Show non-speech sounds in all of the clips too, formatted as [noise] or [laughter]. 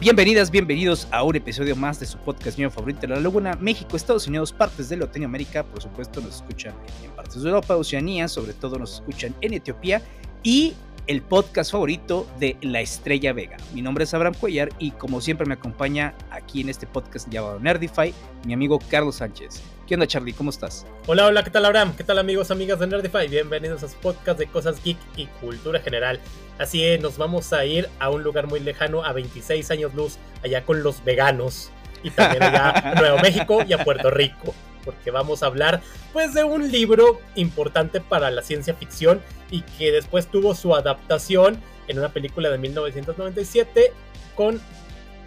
Bienvenidas, bienvenidos a un episodio más de su podcast mío favorito de la Laguna, México, Estados Unidos, partes de Latinoamérica, por supuesto nos escuchan en partes de Europa, Oceanía, sobre todo nos escuchan en Etiopía y el podcast favorito de La Estrella Vega. Mi nombre es Abraham Cuellar y como siempre me acompaña aquí en este podcast llamado Nerdify mi amigo Carlos Sánchez. ¿Qué onda Charlie? ¿Cómo estás? Hola, hola, ¿qué tal Abraham? ¿Qué tal amigos, amigas de Nerdify? Bienvenidos a su podcast de cosas geek y cultura general. Así es, nos vamos a ir a un lugar muy lejano, a 26 años luz, allá con los veganos. Y también allá a [laughs] Nuevo México y a Puerto Rico. Porque vamos a hablar pues de un libro importante para la ciencia ficción y que después tuvo su adaptación en una película de 1997 con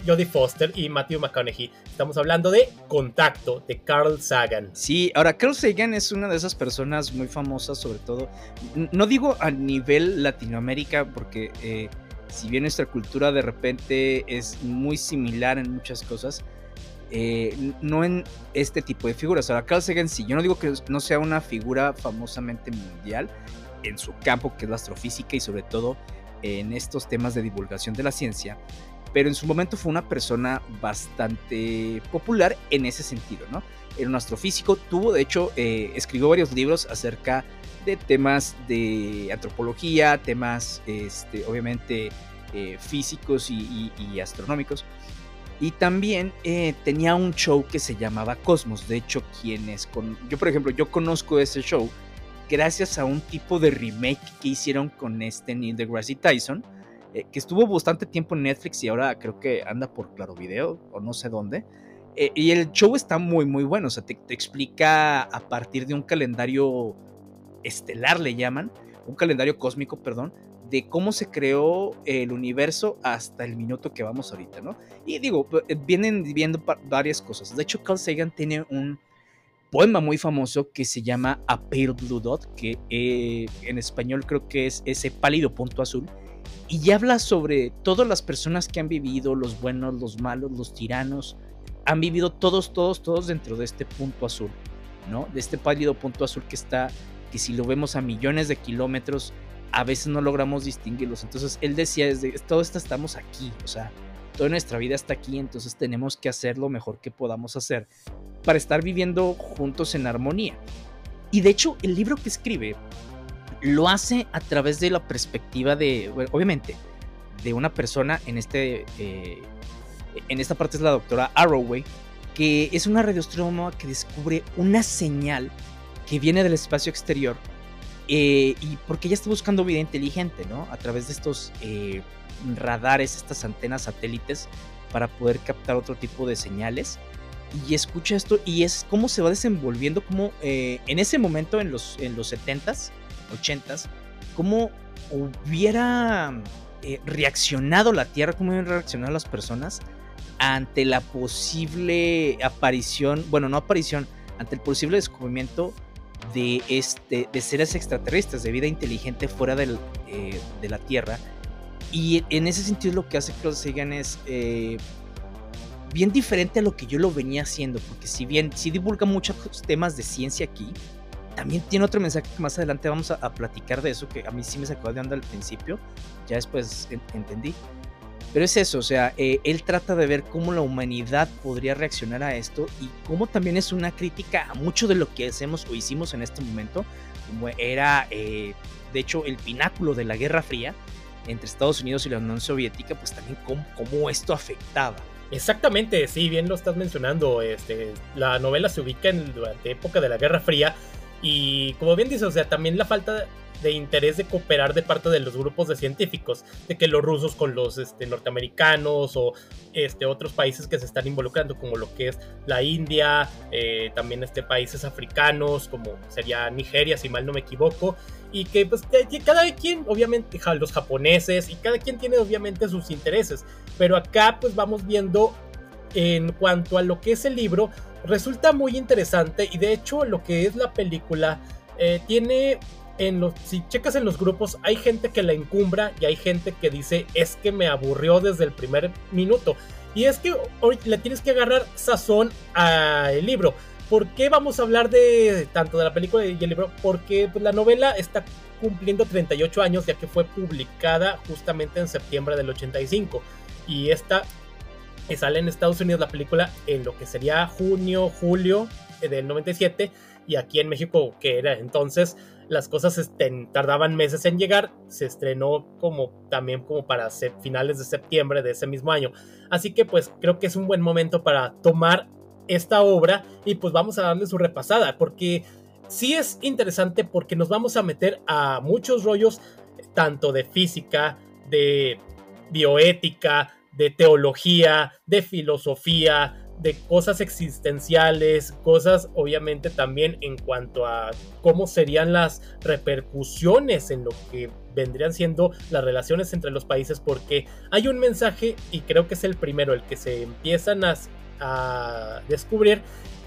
Jodie Foster y Matthew McConaughey. Estamos hablando de Contacto, de Carl Sagan. Sí, ahora Carl Sagan es una de esas personas muy famosas, sobre todo, no digo a nivel Latinoamérica, porque eh, si bien nuestra cultura de repente es muy similar en muchas cosas, eh, no en este tipo de figuras. Ahora, Carl Sagan, sí, yo no digo que no sea una figura famosamente mundial en su campo, que es la astrofísica, y sobre todo en estos temas de divulgación de la ciencia, pero en su momento fue una persona bastante popular en ese sentido, ¿no? Era un astrofísico, tuvo, de hecho, eh, escribió varios libros acerca de temas de antropología, temas, este, obviamente, eh, físicos y, astronómicos. Y también eh, tenía un show que se llamaba Cosmos. De hecho, quienes con. Yo, por ejemplo, yo conozco ese show gracias a un tipo de remake que hicieron con este Neil deGrasse Tyson eh, que estuvo bastante tiempo en Netflix y ahora creo que anda por Claro Video o no sé dónde. Eh, y el show está muy, muy bueno. O sea, te, explica a partir de un calendario estelar, le llaman, un calendario cósmico, perdón, de cómo se creó el universo hasta el minuto que vamos ahorita, ¿no? Y digo, eh, vienen viendo varias cosas. De hecho, Carl Sagan tiene un poema muy famoso que se llama A Pale Blue Dot, que en español creo que es ese pálido punto azul y habla sobre todas las personas que han vivido, los buenos, los malos, los tiranos, han vivido todos, todos, todos dentro de este punto azul, ¿no? De este pálido punto azul que está, que si lo vemos a millones de kilómetros, a veces no logramos distinguirlos. Entonces él decía, desde todo esto estamos aquí, o sea, toda nuestra vida está aquí, entonces tenemos que hacer lo mejor que podamos hacer para estar viviendo juntos en armonía. Y de hecho, el libro que escribe lo hace a través de la perspectiva de, obviamente, de una persona, en, este, eh, en esta parte es la doctora Arrowway, que es una radioastrónoma que descubre una señal que viene del espacio exterior eh, y porque ella está buscando vida inteligente, ¿no? A través de estos eh, radares, estas antenas satélites, para poder captar otro tipo de señales. Y escucha esto y es cómo se va desenvolviendo, como en ese momento, en los, en los 70s, 80s, cómo hubiera eh, reaccionado la Tierra, cómo hubieran reaccionado las personas ante la posible aparición, bueno, no aparición, ante el posible descubrimiento de, este, de seres extraterrestres, de vida inteligente fuera del, eh, de la Tierra. Y en ese sentido lo que hace Carl Sagan es eh, bien diferente a lo que yo lo venía haciendo, porque si bien sí divulga muchos temas de ciencia aquí, también tiene otro mensaje que más adelante vamos a, platicar de eso, que a mí sí me sacó de onda al principio, ya después entendí. Pero es eso, o sea, eh, él trata de ver cómo la humanidad podría reaccionar a esto y cómo también es una crítica a mucho de lo que hacemos o hicimos en este momento, como era, eh, de hecho, el pináculo de la Guerra Fría entre Estados Unidos y la Unión Soviética, pues también cómo, cómo esto afectaba. Exactamente, sí, bien lo estás mencionando. Este, la novela se ubica en durante época de la Guerra Fría y como bien dice, o sea, también la falta de interés de cooperar de parte de los grupos de científicos, de que los rusos con los este, norteamericanos o este, otros países que se están involucrando, como lo que es la India, eh, también este, países africanos, como sería Nigeria, si mal no me equivoco, y que pues cada quien, obviamente, los japoneses, y cada quien tiene obviamente sus intereses, pero acá pues vamos viendo en cuanto a lo que es el libro, resulta muy interesante y de hecho lo que es la película eh, tiene en los si checas en los grupos hay gente que la encumbra y hay gente que dice es que me aburrió desde el primer minuto y es que hoy le tienes que agarrar sazón al libro. ¿Por qué vamos a hablar de tanto de la película y el libro? Porque pues, la novela está cumpliendo 38 años ya que fue publicada justamente en septiembre del 85 y esta Y sale en Estados Unidos la película en lo que sería junio, julio del 97. Y aquí en México, que era entonces, las cosas tardaban meses en llegar. Se estrenó como también como para finales de septiembre de ese mismo año. Así que pues creo que es un buen momento para tomar esta obra y pues vamos a darle su repasada. Porque sí es interesante porque nos vamos a meter a muchos rollos, tanto de física, de bioética, de teología, de filosofía, de cosas existenciales, cosas obviamente también en cuanto a cómo serían las repercusiones en lo que vendrían siendo las relaciones entre los países, porque hay un mensaje y creo que es el primero, el que se empiezan a, a descubrir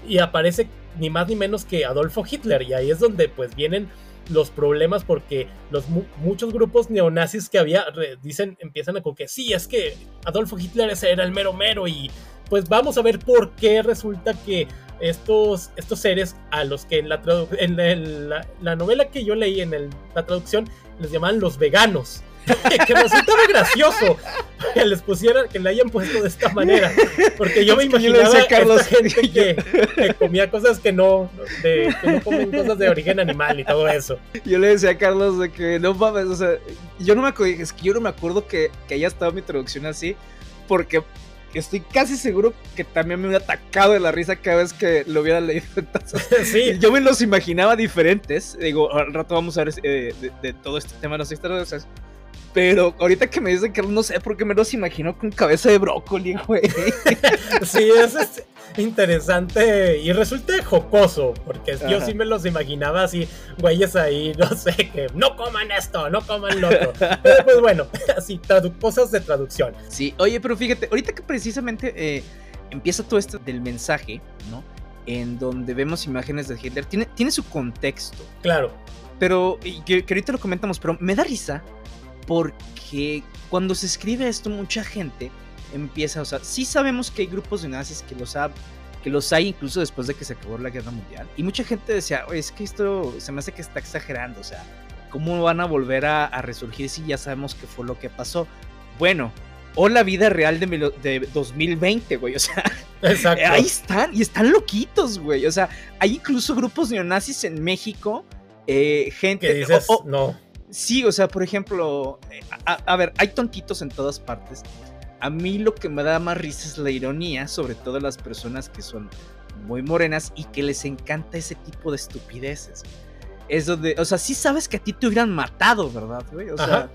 y aparece ni más ni menos que Adolfo Hitler y ahí es donde pues vienen los problemas porque los muchos grupos neonazis que había dicen empiezan a con que sí es que Adolfo Hitler ese era el mero mero y pues vamos a ver por qué resulta que estos, estos seres a los que en la, en la, novela que yo leí en la traducción les llamaban los veganos [laughs] que resultaba gracioso que les pusieran, que le hayan puesto de esta manera. Porque yo me imaginaba a Carlos, gente que, comía cosas que no, de, que no comen cosas de origen animal y todo eso. Yo le decía a Carlos de que no mames, o sea, yo no me acuerdo, es que yo no me acuerdo que, que haya estado mi traducción así, porque estoy casi seguro que también me hubiera atacado de la risa cada vez que lo hubiera leído. [laughs] sí. Yo me los imaginaba diferentes. Digo, al rato vamos a ver eh, de, todo este tema de las historias. Pero ahorita que me dicen que no sé por qué me los imagino con cabeza de brócoli, güey. [laughs] sí, eso es interesante y resulta jocoso, porque yo sí me los imaginaba así, güeyes ahí, no sé, que no coman esto, no coman lo otro. Pero pues bueno, [laughs] así, cosas de traducción. Sí, oye, pero fíjate, ahorita que precisamente eh, empieza todo esto del mensaje, ¿no? En donde vemos imágenes de Hitler, tiene, tiene su contexto. Claro. Pero, que, que ahorita lo comentamos, pero me da risa porque cuando se escribe esto mucha gente empieza, o sea, sí sabemos que hay grupos de nazis que los, ha, que los hay incluso después de que se acabó la guerra mundial. Y mucha gente decía, es que esto se me hace que está exagerando, o sea, ¿cómo van a volver a, resurgir si ya sabemos que fue lo que pasó? Bueno, o la vida real de, de 2020, güey, o sea, ahí están, y están loquitos, güey, o sea, hay incluso grupos neonazis en México, eh, gente... Que dices, no Sí, o sea, por ejemplo, eh, a, ver, hay tontitos en todas partes. A mí lo que me da más risa es la ironía, sobre todo las personas que son muy morenas y que les encanta ese tipo de estupideces. Es donde, o sea, sí sabes que a ti te hubieran matado, ¿verdad, güey? O sea,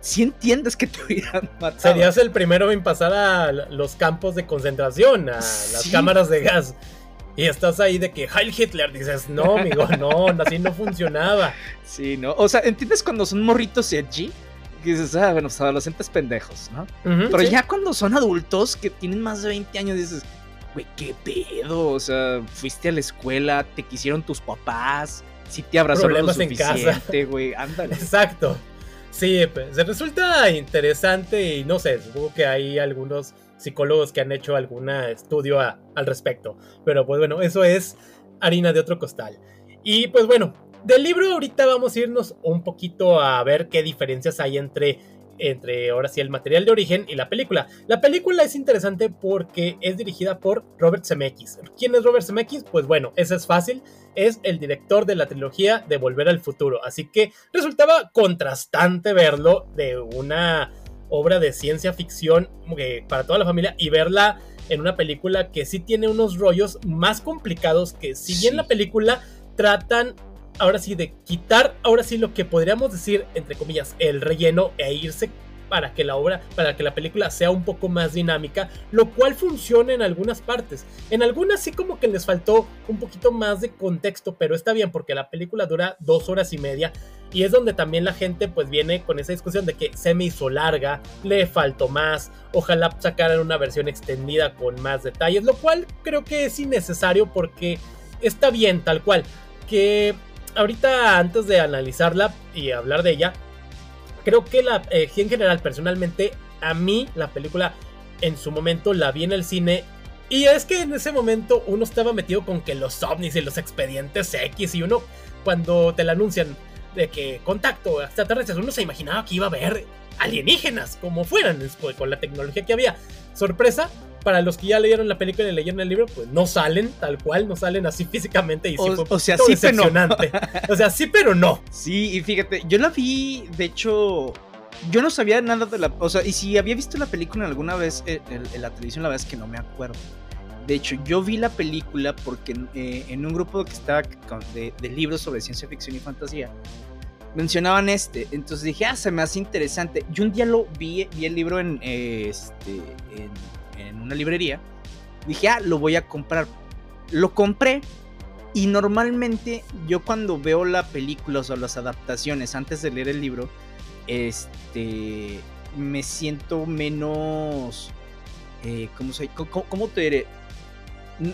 sí entiendes que te hubieran [laughs] matado. Serías el primero en pasar a los campos de concentración, a las cámaras de gas. Y estás ahí de que Heil Hitler, dices, no, amigo, no, [laughs] así no funcionaba. Sí, ¿no? O sea, ¿entiendes cuando son morritos edgy? Que dices, ah, bueno, pues adolescentes pendejos, ¿no? Pero ya cuando son adultos que tienen más de 20 años, dices, güey, qué pedo. O sea, fuiste a la escuela, te quisieron tus papás, si te abrazaron lo suficiente, güey, ándale. Exacto. Sí, pues se resulta interesante y no sé, supongo que hay algunos psicólogos que han hecho algún estudio al respecto. Pero pues bueno, eso es harina de otro costal. Y pues bueno, del libro ahorita vamos a irnos un poquito a ver qué diferencias hay entre entre ahora sí el material de origen y la película. La película es interesante porque es dirigida por Robert Zemeckis. ¿Quién es Robert Zemeckis? Pues bueno, eso es fácil, es el director de la trilogía de Volver al Futuro, así que resultaba contrastante verlo de una obra de ciencia ficción eh, para toda la familia y verla en una película que sí tiene unos rollos más complicados que si bien la película tratan ahora sí de quitar ahora sí lo que podríamos decir entre comillas el relleno e irse para que la obra, para que la película sea un poco más dinámica, lo cual funciona en algunas partes. En algunas sí como que les faltó un poquito más de contexto, pero está bien porque la película dura dos horas y media y es donde también la gente pues viene con esa discusión de que se me hizo larga, le faltó más, ojalá sacaran una versión extendida con más detalles, lo cual creo que es innecesario porque está bien tal cual. Que ahorita antes de analizarla y hablar de ella, creo que la, eh, en general, personalmente, a mí la película en su momento la vi en el cine. Y es que en ese momento uno estaba metido con que los ovnis y los expedientes X y uno cuando te la anuncian de que contacto extraterrestres, uno se imaginaba que iba a haber alienígenas como fueran con la tecnología que había. sorpresa, para los que ya leyeron la película y leyeron el libro, pues no salen tal cual, no salen así [laughs] físicamente y sí O- fue o sea, sí, pero no. decepcionante. O sea, sí, pero no. Sí, y fíjate, yo la vi, de hecho, yo no sabía nada de la... O sea, y si había visto la película alguna vez en, en- en la televisión, la verdad es que no me acuerdo. De hecho, yo vi la película porque eh, en un grupo que estaba con- de, de libros sobre ciencia ficción y fantasía, mencionaban este. Entonces dije, ah, se me hace interesante. Yo un día lo vi, vi el libro en, eh, este, en, en una librería. Dije, ah, lo voy a comprar. Lo compré. Y normalmente yo cuando veo la película o las adaptaciones antes de leer el libro, este, me siento menos, eh, ¿cómo, se, cómo, cómo te diré?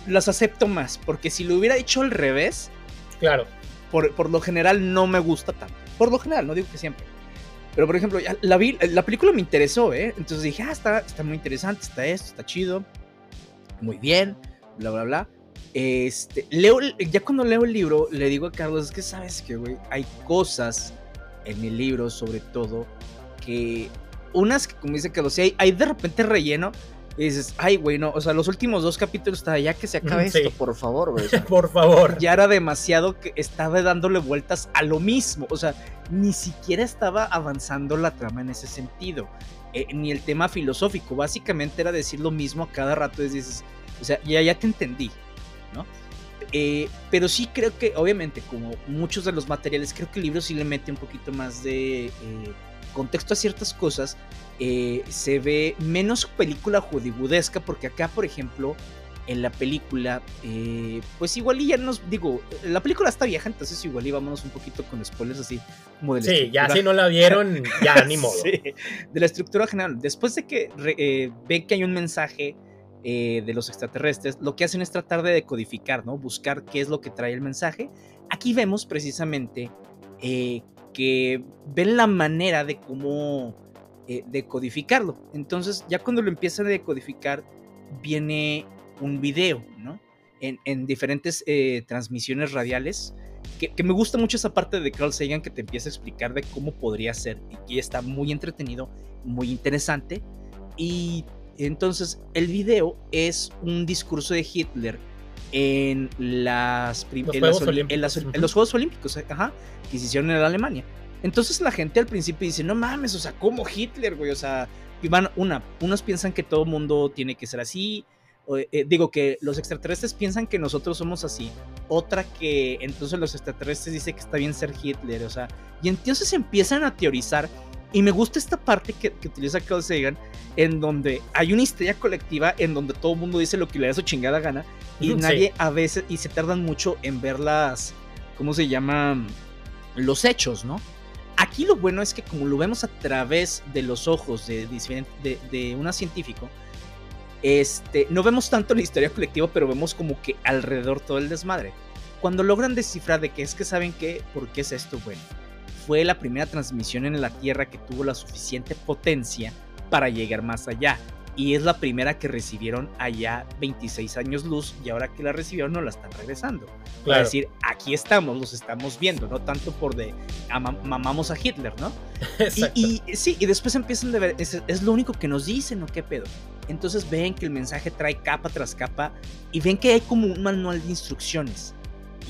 Las acepto más, porque si lo hubiera hecho al revés, Claro. por, por lo general no me gusta tanto. Por lo general, no digo que siempre. Pero por ejemplo, la, vi, la película me interesó, ¿eh? Entonces dije, ah, está, está muy interesante, está esto, está chido, muy bien, bla, bla, bla. Este, leo, ya cuando leo el libro, le digo a Carlos, es que sabes que, güey, hay cosas en el libro, sobre todo, que unas que, como dice Carlos, hay, hay de repente relleno. Y dices, ay, güey, no, o sea, los últimos dos capítulos está ya que se acabe Sí. esto, por favor, güey. o sea, [laughs] Por favor. ya era demasiado que estaba dándole vueltas a lo mismo. O sea, ni siquiera estaba avanzando la trama en ese sentido. Eh, ni el tema filosófico. Básicamente era decir lo mismo a cada rato. Y dices, o sea, ya, ya te entendí, ¿no? Eh, pero sí creo que, obviamente, como muchos de los materiales, creo que el libro sí le mete un poquito más de eh, contexto a ciertas cosas. Eh, se ve menos película hollywoodesca, porque acá, por ejemplo, en la película, eh, pues igual y ya nos digo, la película está vieja, entonces igual y vámonos un poquito con spoilers así como de la Sí, ya estructura- si no la vieron, [laughs] ya ni modo. Sí, de la estructura general. Después de que eh, ven que hay un mensaje eh, de los extraterrestres, lo que hacen es tratar de decodificar, ¿no? Buscar qué es lo que trae el mensaje. Aquí vemos precisamente que ven la manera de cómo eh, decodificarlo. Entonces, ya cuando lo empiezan a decodificar, viene un video, ¿no? En, en diferentes eh, transmisiones radiales. Que, me gusta mucho esa parte de Carl Sagan que te empieza a explicar de cómo podría ser. Y que está muy entretenido, muy interesante. Y entonces el video es un discurso de Hitler en las Los en, Juegos oli- en las- Olímpicos, en los Juegos Olímpicos, ajá, que se hicieron en Alemania. Entonces la gente al principio dice, no mames, o sea, ¿cómo Hitler, güey? O sea, y van, una, unos piensan que todo mundo tiene que ser así, o, eh, digo que los extraterrestres piensan que nosotros somos así, otra que entonces los extraterrestres dice que está bien ser Hitler, o sea, y entonces empiezan a teorizar, y me gusta esta parte que, que utiliza Carl Sagan, en donde hay una histeria colectiva, en donde todo el mundo dice lo que le da su chingada gana, y sí. nadie a veces, y se tardan mucho en ver las, ¿cómo se llama? Los hechos, ¿no? Aquí lo bueno es que como lo vemos a través de los ojos de, de, de una científico, este, no vemos tanto la historia colectiva, pero vemos como que alrededor todo el desmadre. Cuando logran descifrar de que es que saben que, ¿por qué es esto? Bueno, fue la primera transmisión en la Tierra que tuvo la suficiente potencia para llegar más allá. Y es la primera que recibieron allá 26 años luz y ahora que la recibieron no la están regresando. Para Claro. decir, aquí estamos, los estamos viendo, no tanto por de ama- mamamos a Hitler, ¿no? [laughs] Exacto. Y, y- sí, y después empiezan a ver, es, es lo único que nos dicen, ¿o qué pedo? Entonces ven que el mensaje trae capa tras capa y ven que hay como un manual de instrucciones.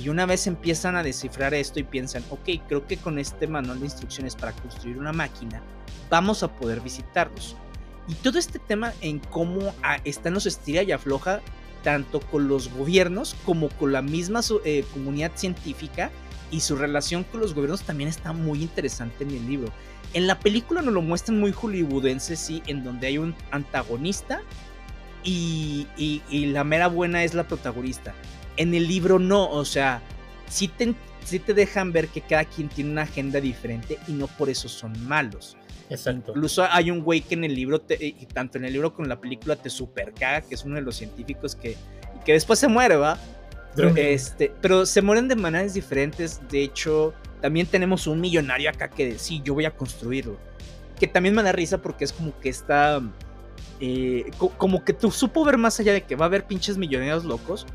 Y una vez empiezan a descifrar esto y piensan, ok, creo que con este manual de instrucciones para construir una máquina, vamos a poder visitarlos. Y todo este tema en cómo ah, están los estira y afloja, tanto con los gobiernos como con la misma eh, comunidad científica y su relación con los gobiernos también está muy interesante en el libro. En la película nos lo muestran muy hollywoodense, sí, en donde hay un antagonista y, y- y la mera buena es la protagonista. En el libro no, o sea, sí te, sí te dejan ver que cada quien tiene una agenda diferente y no por eso son malos. Exacto. Incluso hay un güey que en el libro, te- y tanto en el libro como en la película, te super caga, que es uno de los científicos que, que después se muere, ¿va? Pero, este, pero se mueren de maneras diferentes. De hecho, también tenemos un millonario acá que sí, yo voy a construirlo. Que también me da risa porque es como que está. eh, co- como que tú supo ver más allá de que va a haber pinches millonarios locos.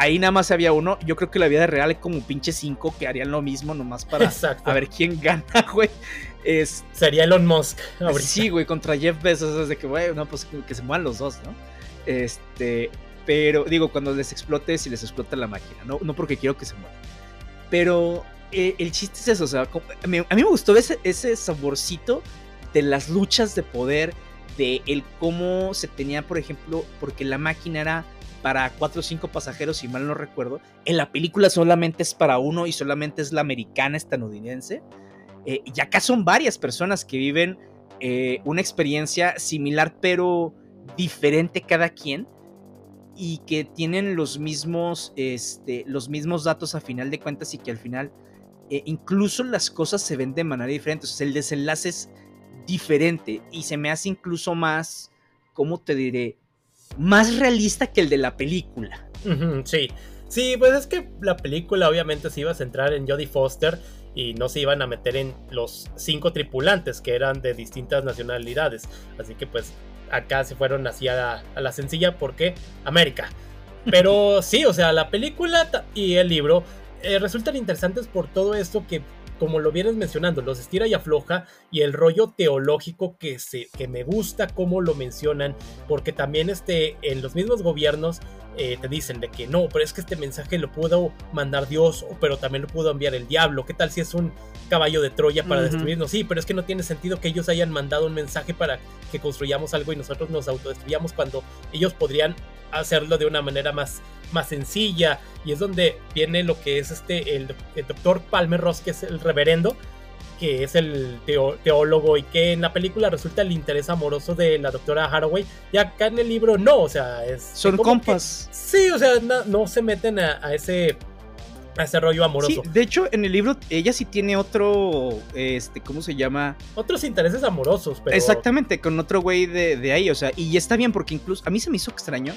Ahí nada más había uno. Yo creo que la vida real es como pinche cinco que harían lo mismo nomás para a ver quién gana, [laughs] güey. Es, Sería Elon Musk. Sí, güey, contra Jeff Bezos. Es de que, güey, no, pues que se muevan los dos, ¿no? Este, pero digo, cuando les explote, si les explota la máquina, no, no porque quiero que se muevan. Pero eh, el chiste es eso, o sea, a mí, me gustó ese, ese saborcito de las luchas de poder, de el cómo se tenía, por ejemplo, porque la máquina era para cuatro o cinco pasajeros, si mal no recuerdo. En la película solamente es para uno y solamente es la americana estadounidense. Eh, y acá son varias personas que viven eh, una experiencia similar, pero diferente cada quien. Y que tienen los mismos, este, los mismos datos a final de cuentas y que al final eh, incluso las cosas se ven de manera diferente. O sea, el desenlace es diferente y se me hace incluso más, ¿cómo te diré? Más realista que el de la película. sí, sí, pues es que la película obviamente se iba a centrar en Jodie Foster y no se iban a meter en los cinco tripulantes que eran de distintas nacionalidades. Así que pues acá se fueron así a, la sencilla porque América. Pero [laughs] sí, o sea, la película y el libro eh, resultan interesantes por todo esto que como lo vienes mencionando, los estira y afloja y el rollo teológico que, se, que me gusta cómo lo mencionan, porque también este, en los mismos gobiernos eh, te dicen de que no, pero es que este mensaje lo pudo mandar Dios, pero también lo pudo enviar el diablo. ¿Qué tal si es un caballo de Troya para destruirnos? Sí, pero es que no tiene sentido que ellos hayan mandado un mensaje para que construyamos algo y nosotros nos autodestruyamos cuando ellos podrían hacerlo de una manera más más sencilla y es donde viene lo que es este el, doctor Palmer Ross que es el reverendo que es el teólogo y que en la película resulta el interés amoroso de la doctora Haraway y acá en el libro no, o sea, es... Son compas. sí, o sea, no, se meten a, ese a ese rollo amoroso. de hecho, en el libro ella sí tiene otro, este, ¿cómo se llama? Otros intereses amorosos, pero... Exactamente, con otro güey de, de ahí, o sea, y está bien porque incluso a mí se me hizo extraño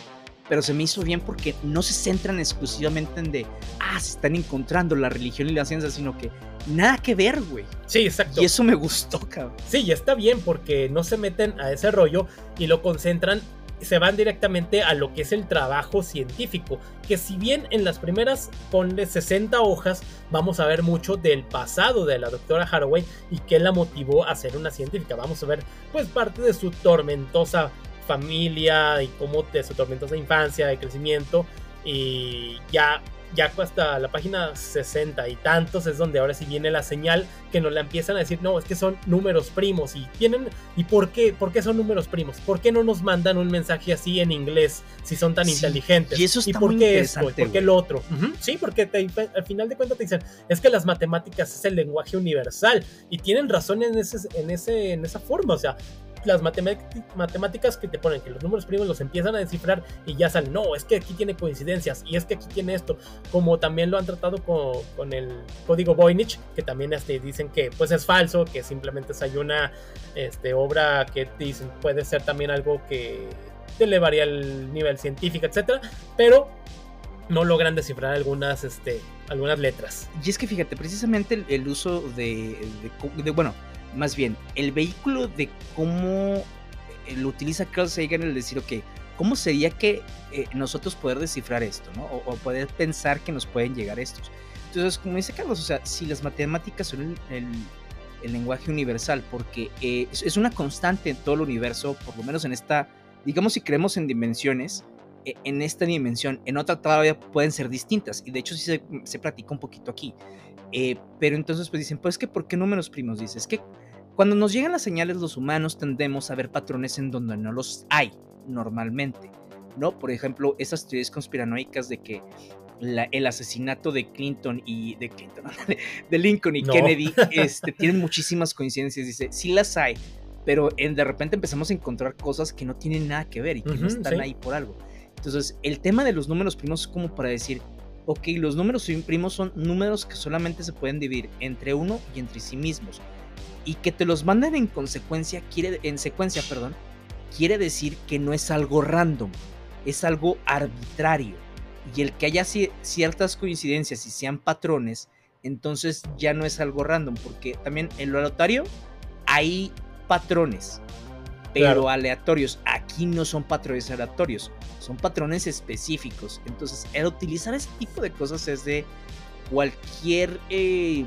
pero se me hizo bien porque no se centran exclusivamente en de, ah, se están encontrando la religión y la ciencia, sino que nada que ver, güey. Sí, exacto. Y eso me gustó, cabrón. Sí, y está bien porque no se meten a ese rollo y lo concentran se van directamente a lo que es el trabajo científico, que si bien en las primeras ponle 60 hojas vamos a ver mucho del pasado de la doctora Haraway y qué la motivó a ser una científica, vamos a ver pues parte de su tormentosa familia y cómo de su tormentosa infancia, de crecimiento. Y ya, ya hasta la página 60 y tantos es donde ahora sí viene la señal que nos la empiezan a decir, no, es que son números primos. Y vienen, ¿y por qué? ¿Por qué son números primos? ¿Por qué no nos mandan un mensaje así en inglés si son tan inteligentes? Y eso está ¿Y por qué esto? ¿Y por qué lo otro? Sí, porque al final de cuentas te dicen, es que las matemáticas es el lenguaje universal. Y tienen razón en, ese, en, ese, en esa forma. O sea, las matemáticas que te ponen, que los números primos los empiezan a descifrar y ya salen, no, es que aquí tiene coincidencias y es que aquí tiene esto, como también lo han tratado con, el código Voynich, que también este, dicen que pues es falso, que simplemente es una este, obra que dicen puede ser también algo que te elevaría el nivel científico, etcétera, pero no logran descifrar algunas, este, algunas letras. Y es que fíjate, precisamente el, uso de, bueno, más bien, el vehículo de cómo eh, lo utiliza Carl Sagan el decir, ok, ¿cómo sería que eh, nosotros poder descifrar esto, ¿no? O, poder pensar que nos pueden llegar estos. Entonces, como dice Carlos, o sea, si las matemáticas son el, lenguaje universal, porque eh, es, una constante en todo el universo, por lo menos en esta, digamos si creemos en dimensiones, en esta dimensión, en otra todavía pueden ser distintas, y de hecho sí se, se platica un poquito aquí. pero entonces pues dicen, pues que ¿por qué números primos? Dices, que cuando nos llegan las señales los humanos tendemos a ver patrones en donde no los hay normalmente, ¿no? Por ejemplo, esas teorías conspiranoicas de que el asesinato de Clinton y de Clinton, [laughs] de, Lincoln y Kennedy [laughs] este, tienen muchísimas coincidencias. Dice, sí las hay, pero en, de repente empezamos a encontrar cosas que no tienen nada que ver y que no están ahí por algo. Entonces, el tema de los números primos es como para decir, ok, los números primos son números que solamente se pueden dividir entre uno y entre sí mismos y que te los manden en consecuencia, quiere, en secuencia, perdón, quiere decir que no es algo random, es algo arbitrario. Y el que haya ciertas coincidencias y sean patrones, entonces ya no es algo random, porque también en lo aleatorio hay patrones. pero aleatorios. Aquí no son patrones aleatorios, son patrones específicos. Entonces, el utilizar ese tipo de cosas es de cualquier eh,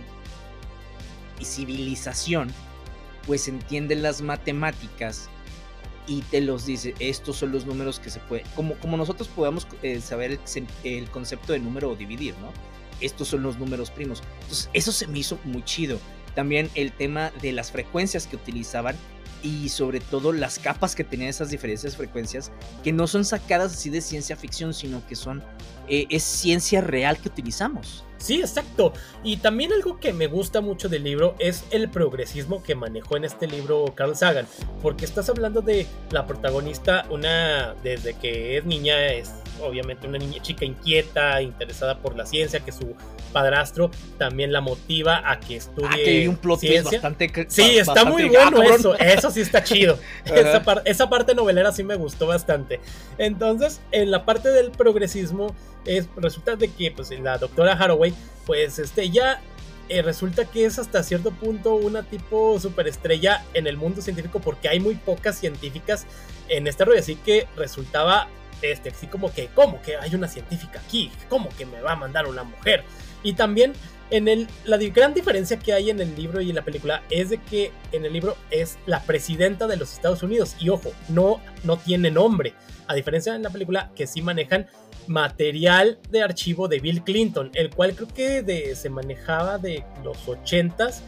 civilización, pues entiende las matemáticas y te los dice, estos son los números que se pueden, como, como nosotros podamos eh, saber el, el, concepto de número o dividir, ¿no? Estos son los números primos. Entonces, eso se me hizo muy chido. También el tema de las frecuencias que utilizaban y sobre todo las capas que tenían esas diferentes frecuencias, que no son sacadas así de ciencia ficción, sino que son, eh, es ciencia real que utilizamos. Sí, exacto. Y también algo que me gusta mucho del libro es el progresismo que manejó en este libro Carl Sagan, porque estás hablando de la protagonista, una desde que es niña es obviamente una niña chica inquieta, interesada por la ciencia, que su padrastro también la motiva a que estudie ah, que un plot ciencia. Bastante, sí, está muy bueno eso, eso sí está chido. [laughs] esa, esa, parte novelera sí me gustó bastante. Entonces, en la parte del progresismo, es, resulta de que pues, la doctora Haraway, pues este, ya eh, resulta que es hasta cierto punto una tipo superestrella en el mundo científico porque hay muy pocas científicas en este rollo, así que resultaba este, así como que, ¿cómo que hay una científica aquí? ¿Cómo que me va a mandar una mujer? Y también en el, la gran diferencia que hay en el libro y en la película es de que en el libro es la presidenta de los Estados Unidos y ojo, no, no tiene nombre, a diferencia en la película que sí manejan material de archivo de Bill Clinton, el cual creo que se manejaba de los 80s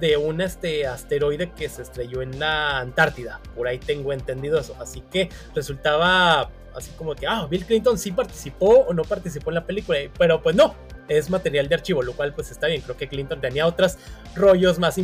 de un este, asteroide que se estrelló en la Antártida. Por ahí tengo entendido eso. Así que resultaba así como que, ah, Bill Clinton sí participó o no participó en la película. Pero pues no, es material de archivo, lo cual pues está bien. Creo que Clinton tenía otros rollos más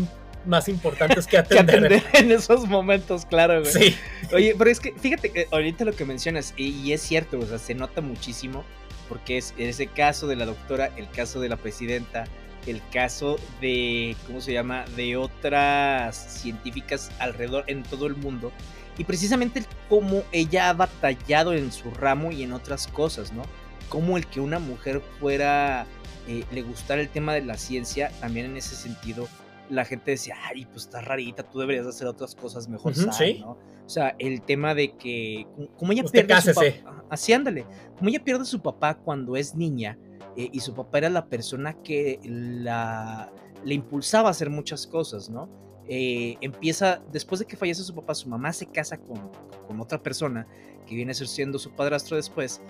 más importantes que [laughs] atender. en esos momentos, claro, güey. Sí. Oye, pero es que fíjate que ahorita lo que mencionas, y, es cierto, o sea, se nota muchísimo, porque es ese caso de la doctora, el caso de la presidenta, el caso de, ¿cómo se llama?, de otras científicas alrededor, en todo el mundo, y precisamente cómo ella ha batallado en su ramo y en otras cosas, ¿no? Como el que una mujer fuera, eh, le gustara el tema de la ciencia, también en ese sentido, la gente decía, ay, pues está rarita, tú deberías hacer otras cosas mejor, ¿sí? ¿no? O sea, el tema de que, como ella pierde a su papá, así ándale, como ella pierde a su papá cuando es niña, eh, y su papá era la persona que la, le impulsaba a hacer muchas cosas, ¿no? Eh, empieza, después de que fallece su papá, su mamá se casa con, con otra persona que viene siendo su padrastro después,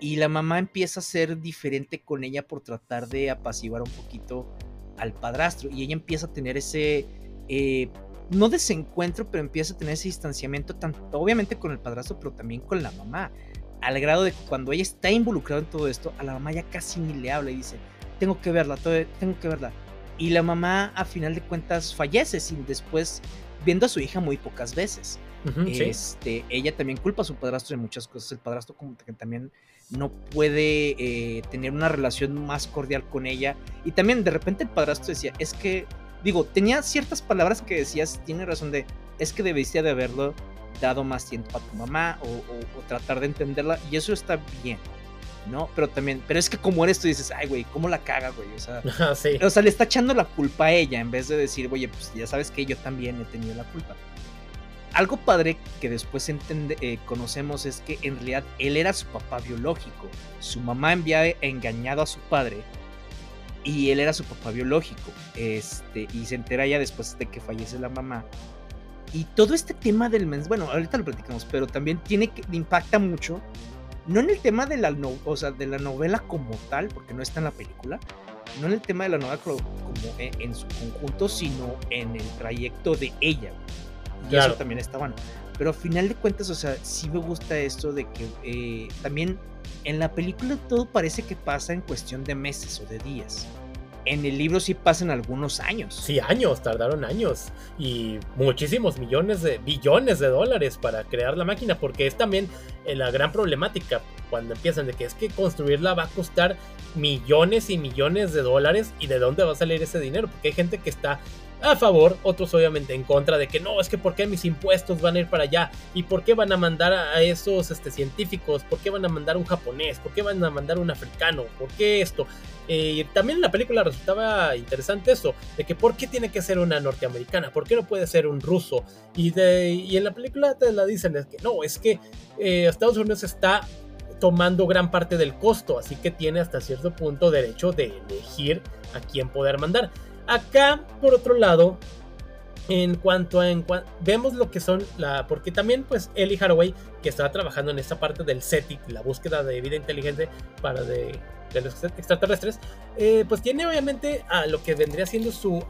y la mamá empieza a ser diferente con ella por tratar de apaciguar un poquito al padrastro y ella empieza a tener ese, eh, no desencuentro, pero empieza a tener ese distanciamiento, tanto obviamente con el padrastro, pero también con la mamá, al grado de que cuando ella está involucrada en todo esto, a la mamá ya casi ni le habla y dice, tengo que verla, tengo que verla. Y la mamá a final de cuentas fallece sin después viendo a su hija muy pocas veces. este, Ella también culpa a su padrastro de muchas cosas. El padrastro como que también no puede eh, tener una relación más cordial con ella. Y también de repente el padrastro decía, es que, digo, tenía ciertas palabras que decías, tiene razón de, es que debería de haberlo dado más tiempo a tu mamá o, tratar de entenderla. Y eso está bien. ¿No? Pero también, pero es que como eres tú dices, ay, güey, ¿cómo la caga, güey? O sea, [laughs] o sea, le está echando la culpa a ella en vez de decir, oye, pues ya sabes que yo también he tenido la culpa algo padre que después eh, conocemos es que en realidad él era su papá biológico. Su mamá había engañado a su padre y él era su papá biológico. Este, y se entera ya después de que fallece la mamá. Y todo este tema del mens, bueno, ahorita lo platicamos, pero también tiene que impacta mucho, no en el tema de la, o sea, de la novela como tal, porque no está en la película, no en el tema de la novela como, en, en su conjunto, sino en el trayecto de ella. Y eso también está bueno. Pero al final de cuentas, o sea, sí me gusta esto de que eh, también en la película todo parece que pasa en cuestión de meses o de días. En el libro sí pasan algunos años. Sí, años, tardaron años. Y muchísimos millones de billones de dólares para crear la máquina, porque es también eh, la gran problemática cuando empiezan de que es que construirla va a costar millones y millones de dólares y de dónde va a salir ese dinero, porque hay gente que está a favor, otros obviamente en contra de que no, es que por qué mis impuestos van a ir para allá y por qué van a mandar a esos este, científicos, por qué van a mandar un japonés, por qué van a mandar un africano, por qué esto. Eh, también en la película resultaba interesante eso, de que por qué tiene que ser una norteamericana, por qué no puede ser un ruso. Y, y en la película te la dicen, es que no, es que eh, Estados Unidos está tomando gran parte del costo, así que tiene hasta cierto punto derecho de elegir a quién poder mandar. Acá, por otro lado, en cuanto a vemos lo que son la porque también pues Ellie Haraway que estaba trabajando en esta parte del SETI la búsqueda de vida inteligente para de, los extraterrestres eh, pues tiene obviamente a lo que vendría siendo su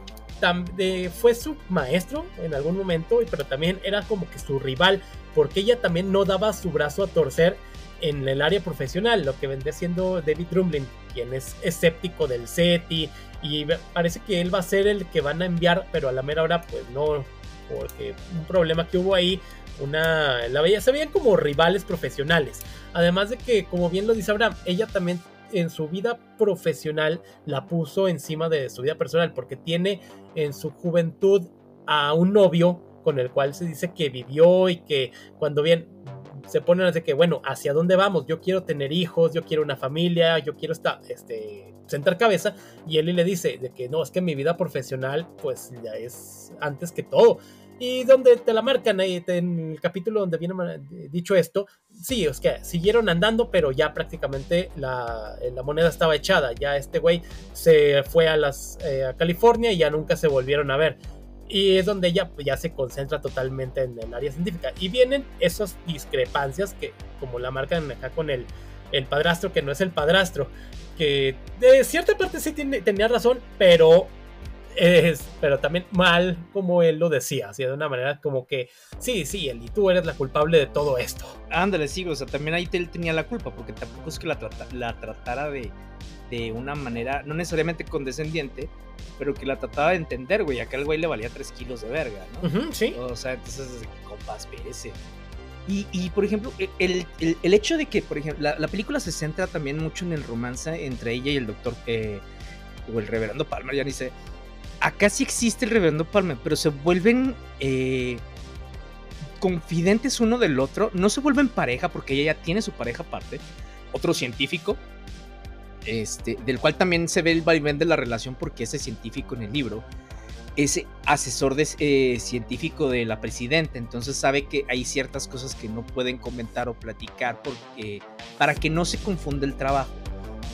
fue su maestro en algún momento pero también era como que su rival porque ella también no daba su brazo a torcer en el área profesional, lo que vendría siendo David Drumlin, quien es escéptico del SETI, y parece que él va a ser el que van a enviar, pero a la mera hora, pues no, porque un problema que hubo ahí, una, la veía, se veían como rivales profesionales. Además de que, como bien lo dice Abraham, ella también en su vida profesional la puso encima de su vida personal, porque tiene en su juventud a un novio con el cual se dice que vivió y que cuando bien se ponen de que, bueno, ¿hacia dónde vamos? Yo quiero tener hijos, yo quiero una familia, yo quiero estar, este, sentar cabeza. Y él le dice de que no, es que mi vida profesional, pues ya es antes que todo. Y donde te la marcan ahí en el capítulo donde viene dicho esto, sí, es que siguieron andando, pero ya prácticamente la, la moneda estaba echada. Ya este güey se fue a, las, eh, a California y ya nunca se volvieron a ver. Y es donde ella ya se concentra totalmente en el área científica. Y vienen esas discrepancias que, como la marcan acá con el, el padrastro, que no es el padrastro, que de cierta parte sí tiene, tenía razón, pero es, pero también mal como él lo decía, así de una manera como que, sí, sí, él y tú eres la culpable de todo esto. Ándale, sí, o sea, también ahí él tenía la culpa, porque tampoco es que la, la tratara de, de una manera, no necesariamente condescendiente, pero que la trataba de entender, güey. Acá el güey le valía 3 kilos de verga, ¿no? sí. O sea, entonces, compas, espérese. Y, y, por ejemplo, e, el, el, el, hecho de que, por ejemplo, la, la, película se centra también mucho en el romance entre ella y el doctor, eh, o el reverendo Palmer, ya ni sé. Acá sí existe el reverendo Palmer, pero se vuelven eh, confidentes uno del otro. No se vuelven pareja porque ella ya tiene su pareja aparte, otro científico, este, del cual también se ve el vaivén de la relación porque ese científico en el libro es asesor de, eh, científico de la presidenta, entonces sabe que hay ciertas cosas que no pueden comentar o platicar porque, para que no se confunda el trabajo.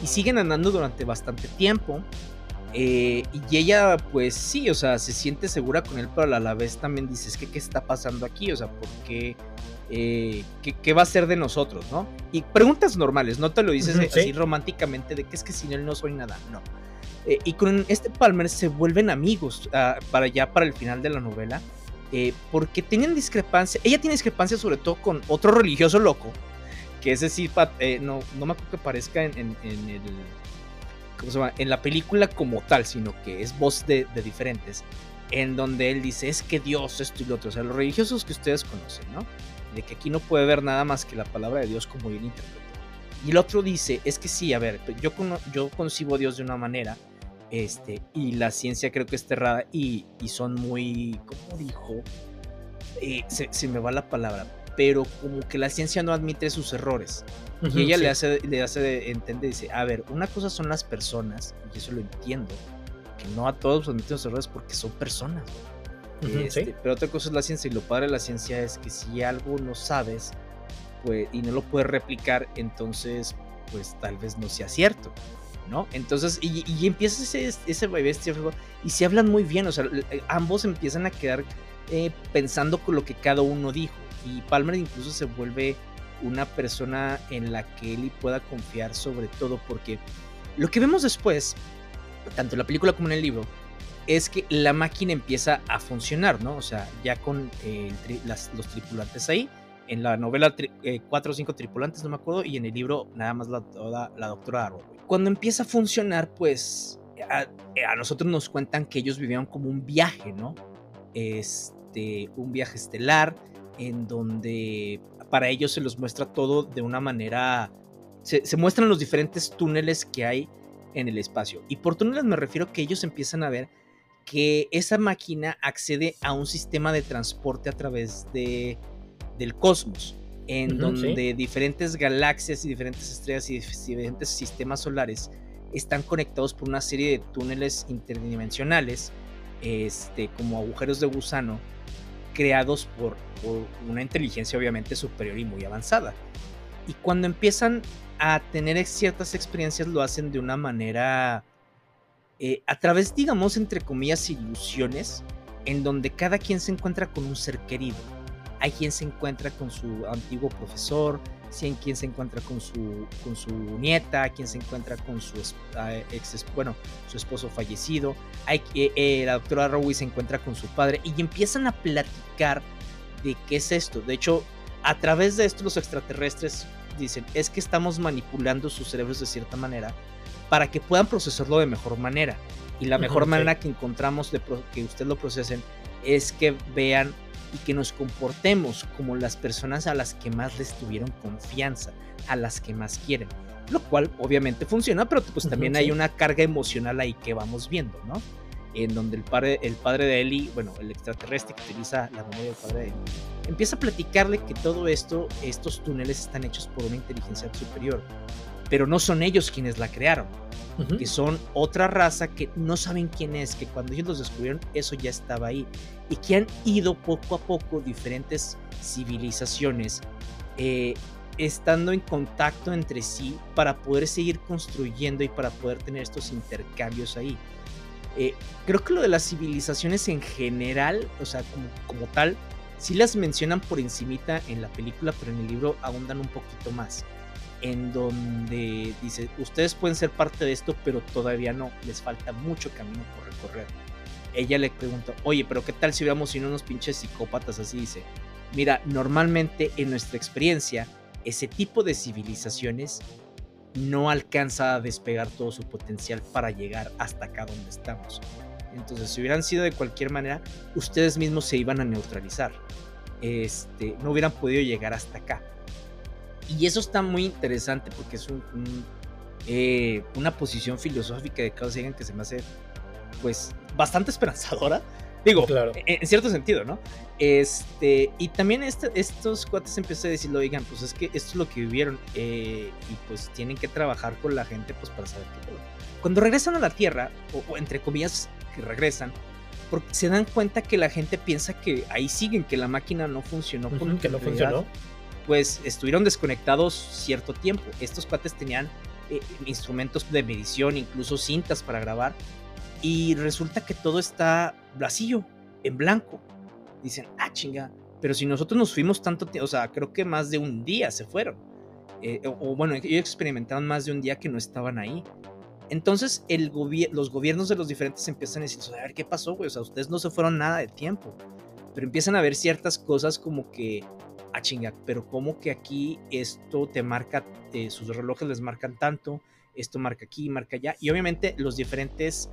Y siguen andando durante bastante tiempo. Eh, y ella, pues sí, o sea, se siente segura con él, pero a la vez también dices que qué está pasando aquí, o sea, ¿por qué? Eh, ¿qué, va a ser de nosotros, ¿no? Y preguntas normales, no te lo dices así románticamente de que es que sin él no soy nada, no. Eh, y con este Palmer se vuelven amigos uh, para ya para el final de la novela, eh, porque tienen discrepancia, ella tiene discrepancia sobre todo con otro religioso loco, que ese sí, eh, no, no me acuerdo que aparezca en, en, en el... ¿cómo se llama? En la película como tal, sino que es voz de, de diferentes, en donde él dice, es que Dios, esto y lo otro, o sea, los religiosos que ustedes conocen, ¿no? De que aquí no puede ver nada más que la palabra de Dios como bien interpretado. Y el otro dice, es que sí, a ver, yo, yo concibo a Dios de una manera, este, y la ciencia creo que es errada y, y son muy, como dijo, eh, se, me va la palabra, pero como que la ciencia no admite sus errores. y ella le hace, le hace entender, dice, a ver, una cosa son las personas, y eso lo entiendo, que no a todos admiten sus errores porque son personas. Este, pero otra cosa es la ciencia y lo padre de la ciencia es que si algo no sabes pues, y no lo puedes replicar, entonces pues tal vez no sea cierto. ¿no? Entonces, y, y empieza ese, ese y se hablan muy bien, o sea, eh, ambos empiezan a quedar eh, pensando con lo que cada uno dijo. Y Palmer incluso se vuelve una persona en la que Ellie pueda confiar sobre todo, porque lo que vemos después, tanto en la película como en el libro, es que la máquina empieza a funcionar, ¿no? O sea, ya con eh, los tripulantes ahí. En la novela, eh, cuatro o cinco tripulantes, no me acuerdo, y en el libro nada más la, doctora Arrow. Cuando empieza a funcionar, pues a, nosotros nos cuentan que ellos vivieron como un viaje, ¿no? Este, un viaje estelar en donde para ellos se los muestra todo de una manera, se, se muestran los diferentes túneles que hay en el espacio. Y por túneles me refiero que ellos empiezan a ver que esa máquina accede a un sistema de transporte a través de, del cosmos, en donde diferentes galaxias y diferentes estrellas y diferentes sistemas solares están conectados por una serie de túneles interdimensionales, este, como agujeros de gusano, creados por, por una inteligencia obviamente superior y muy avanzada. Y cuando empiezan a tener ciertas experiencias lo hacen de una manera eh, a través, digamos, entre comillas, ilusiones, en donde cada quien se encuentra con un ser querido. Hay quien se encuentra con su antiguo profesor, hay quien se encuentra con su, con su nieta, quien se encuentra con su ah, ex, bueno, su esposo fallecido, hay, eh, eh, la doctora Rowie se encuentra con su padre y empiezan a platicar de qué es esto. De hecho, a través de esto los extraterrestres dicen, es que estamos manipulando sus cerebros de cierta manera para que puedan procesarlo de mejor manera. Y la mejor manera que encontramos de que ustedes lo procesen es que vean y que nos comportemos como las personas a las que más les tuvieron confianza, a las que más quieren. Lo cual obviamente funciona, pero pues también hay una carga emocional ahí que vamos viendo, ¿no? En donde el padre, el padre de Eli, bueno, el extraterrestre que utiliza la memoria del padre de Eli, empieza a platicarle que todo esto, estos túneles están hechos por una inteligencia superior, pero no son ellos quienes la crearon, que son otra raza que no saben quién es, que cuando ellos los descubrieron eso ya estaba ahí y que han ido poco a poco diferentes civilizaciones eh, estando en contacto entre sí para poder seguir construyendo y para poder tener estos intercambios ahí. Eh, creo que lo de las civilizaciones en general, o sea, como, como tal, sí las mencionan por encimita en la película, pero en el libro ahondan un poquito más en donde dice, ustedes pueden ser parte de esto, pero todavía no, les falta mucho camino por recorrer. Ella le pregunta, oye, pero ¿qué tal si hubiéramos sido unos pinches psicópatas así? Dice, mira, normalmente en nuestra experiencia, ese tipo de civilizaciones no alcanza a despegar todo su potencial para llegar hasta acá donde estamos. Entonces, si hubieran sido de cualquier manera, ustedes mismos se iban a neutralizar. Este, no hubieran podido llegar hasta acá. Y eso está muy interesante porque es un, eh, una posición filosófica de Carl Sagan que se me hace pues bastante esperanzadora. Digo, claro. en, cierto sentido, ¿no? Este, y también este, estos cuates empiezan a decirlo, oigan, pues es que esto es lo que vivieron eh, y pues tienen que trabajar con la gente pues para saber qué Cuando regresan a la Tierra, o, entre comillas que regresan, porque se dan cuenta que la gente piensa que ahí siguen, que la máquina no funcionó. que no funcionó pues estuvieron desconectados cierto tiempo. Estos cuates tenían eh, instrumentos de medición, incluso cintas para grabar, y resulta que todo está vacío, en blanco. Dicen, ah, chinga, pero si nosotros nos fuimos tanto tiempo, o sea, creo que más de un día se fueron. Eh, o, bueno, ellos experimentaron más de un día que no estaban ahí. Entonces el los gobiernos de los diferentes empiezan a decir, a ver qué pasó, güey, o sea, ustedes no se fueron nada de tiempo. Pero empiezan a ver ciertas cosas como que a chingar, pero como que aquí esto te marca, eh, sus relojes les marcan tanto, esto marca aquí, marca allá, y obviamente los diferentes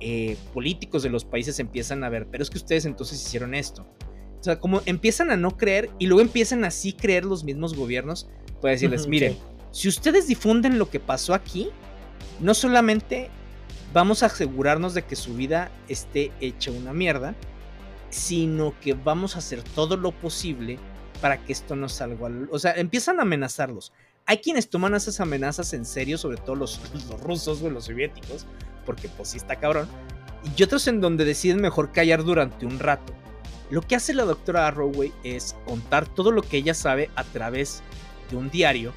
eh, políticos de los países empiezan a ver, pero es que ustedes entonces hicieron esto. O sea, como empiezan a no creer y luego empiezan a sí creer los mismos gobiernos, puede decirles, miren, si ustedes difunden lo que pasó aquí, no solamente vamos a asegurarnos de que su vida esté hecha una mierda, sino que vamos a hacer todo lo posible para que esto no salga. O sea, empiezan a amenazarlos. Hay quienes toman esas amenazas en serio, sobre todo los, [laughs] rusos o los soviéticos, porque pues sí está cabrón. Y otros en donde deciden mejor callar durante un rato. Lo que hace la doctora Arrowway es contar todo lo que ella sabe a través de un diario,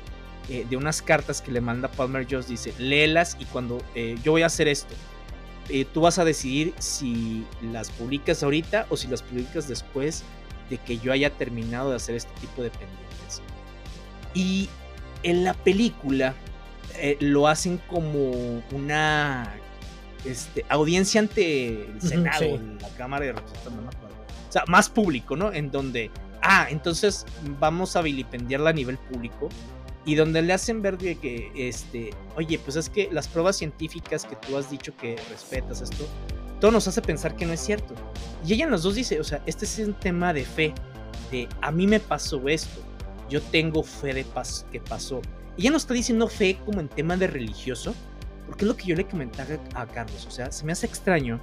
eh, de unas cartas que le manda Palmer Jones. Dice, léelas y cuando eh, yo voy a hacer esto, eh, tú vas a decidir si las publicas ahorita o si las publicas después de que yo haya terminado de hacer este tipo de pendientes. Y en la película eh, lo hacen como una este, audiencia ante el Senado, la Cámara de Representantes, O sea, más público, ¿no? En donde, ah, entonces vamos a vilipendiarla a nivel público y donde le hacen ver que, este, oye, pues es que las pruebas científicas que tú has dicho que respetas esto, todo nos hace pensar que no es cierto. Y ella en los dos dice, o sea, este es un tema de fe, de a mí me pasó esto, yo tengo fe de paz que pasó. Ella no está diciendo fe como en tema de religioso, porque es lo que yo le comentaba a Carlos, o sea, se me hace extraño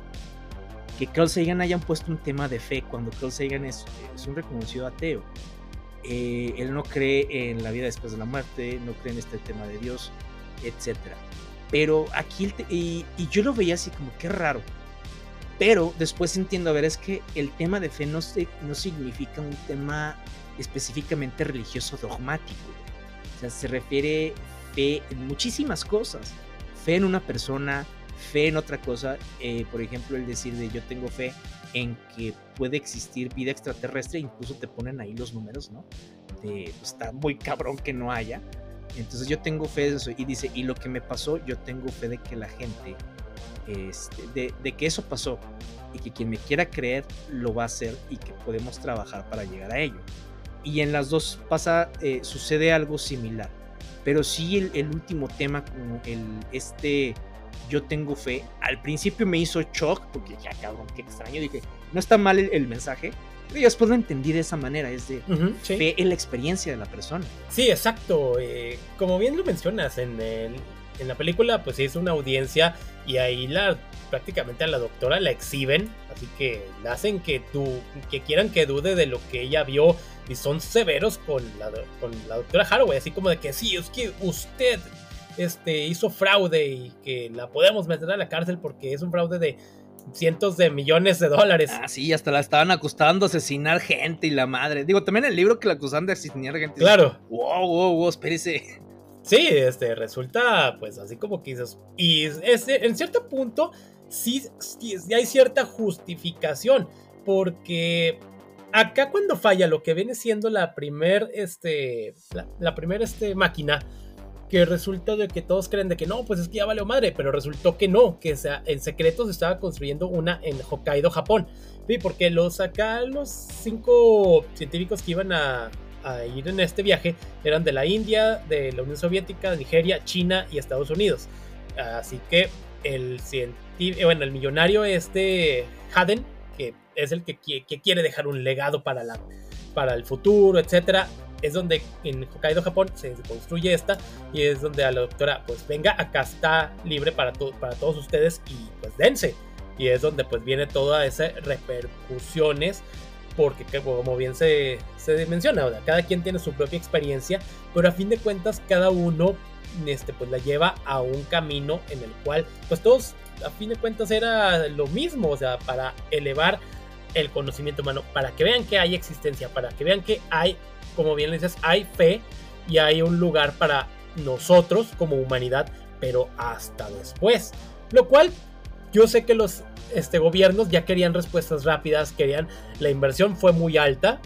que Carl Sagan hayan puesto un tema de fe cuando Carl Sagan es, es un reconocido ateo. Eh, él no cree en la vida después de la muerte, no cree en este tema de Dios, etc. Pero aquí, y, y, yo lo veía así como que raro. Pero después entiendo, a ver, es que el tema de fe no, se, no significa un tema específicamente religioso dogmático. O sea, se refiere fe en muchísimas cosas. Fe en una persona, fe en otra cosa. Eh, por ejemplo, el decir de yo tengo fe en que puede existir vida extraterrestre, incluso te ponen ahí los números, ¿no? De, pues, está muy cabrón que no haya. Entonces yo tengo fe de eso. Y dice, y lo que me pasó, yo tengo fe de que la gente, este, de, de que eso pasó y que quien me quiera creer lo va a hacer y que podemos trabajar para llegar a ello. Y en las dos pasa, eh, sucede algo similar. Pero sí el, el último tema, como el, este yo tengo fe. Al principio me hizo shock, porque ya cabrón, qué extraño. Dije, no está mal el, mensaje. Pero después lo entendí de esa manera, es de fe en la experiencia de la persona. Sí, exacto. Eh, como bien lo mencionas, en, el, en la película, pues es una audiencia y ahí la prácticamente a la doctora la exhiben, así que la hacen que, tú que quieran que dude de lo que ella vio y son severos con la, con la doctora Haraway, así como de que sí, es que usted este, hizo fraude y que la podemos meter a la cárcel porque es un fraude de cientos de millones de dólares. Ah, sí, hasta la estaban acusando de asesinar gente y la madre. Digo, también el libro que la acusan de asesinar gente. Claro. Wow, wow, wow, espérese. Sí, este, resulta pues así como que Y en cierto punto sí, hay cierta justificación porque acá cuando falla lo que viene siendo la primer, este, la, la este, máquina, que resulta de que todos creen de que no, pues es que ya valió madre, pero resultó que no, que sea, en secreto se estaba construyendo una en Hokkaido, Japón. Sí, porque los acá, los cinco científicos que iban a, a, ir en este viaje eran de la India, de la Unión Soviética, Nigeria, China y Estados Unidos. Así que el científico, bueno, el millonario este Haden, que es el que, que quiere dejar un legado para, la, para el futuro, etcétera, es donde en Hokkaido, Japón, se construye esta y es donde a la doctora, pues venga, acá está libre para, para todos ustedes y pues dense. Y es donde pues viene toda esa repercusiones porque como bien se, se menciona, o sea, cada quien tiene su propia experiencia, pero a fin de cuentas cada uno este, pues la lleva a un camino en el cual pues todos a fin de cuentas era lo mismo, o sea, para elevar el conocimiento humano, para que vean que hay existencia, para que vean que hay como bien le dices, hay fe y hay un lugar para nosotros como humanidad, pero hasta después. Lo cual yo sé que los este, gobiernos ya querían respuestas rápidas, querían, la inversión fue muy alta.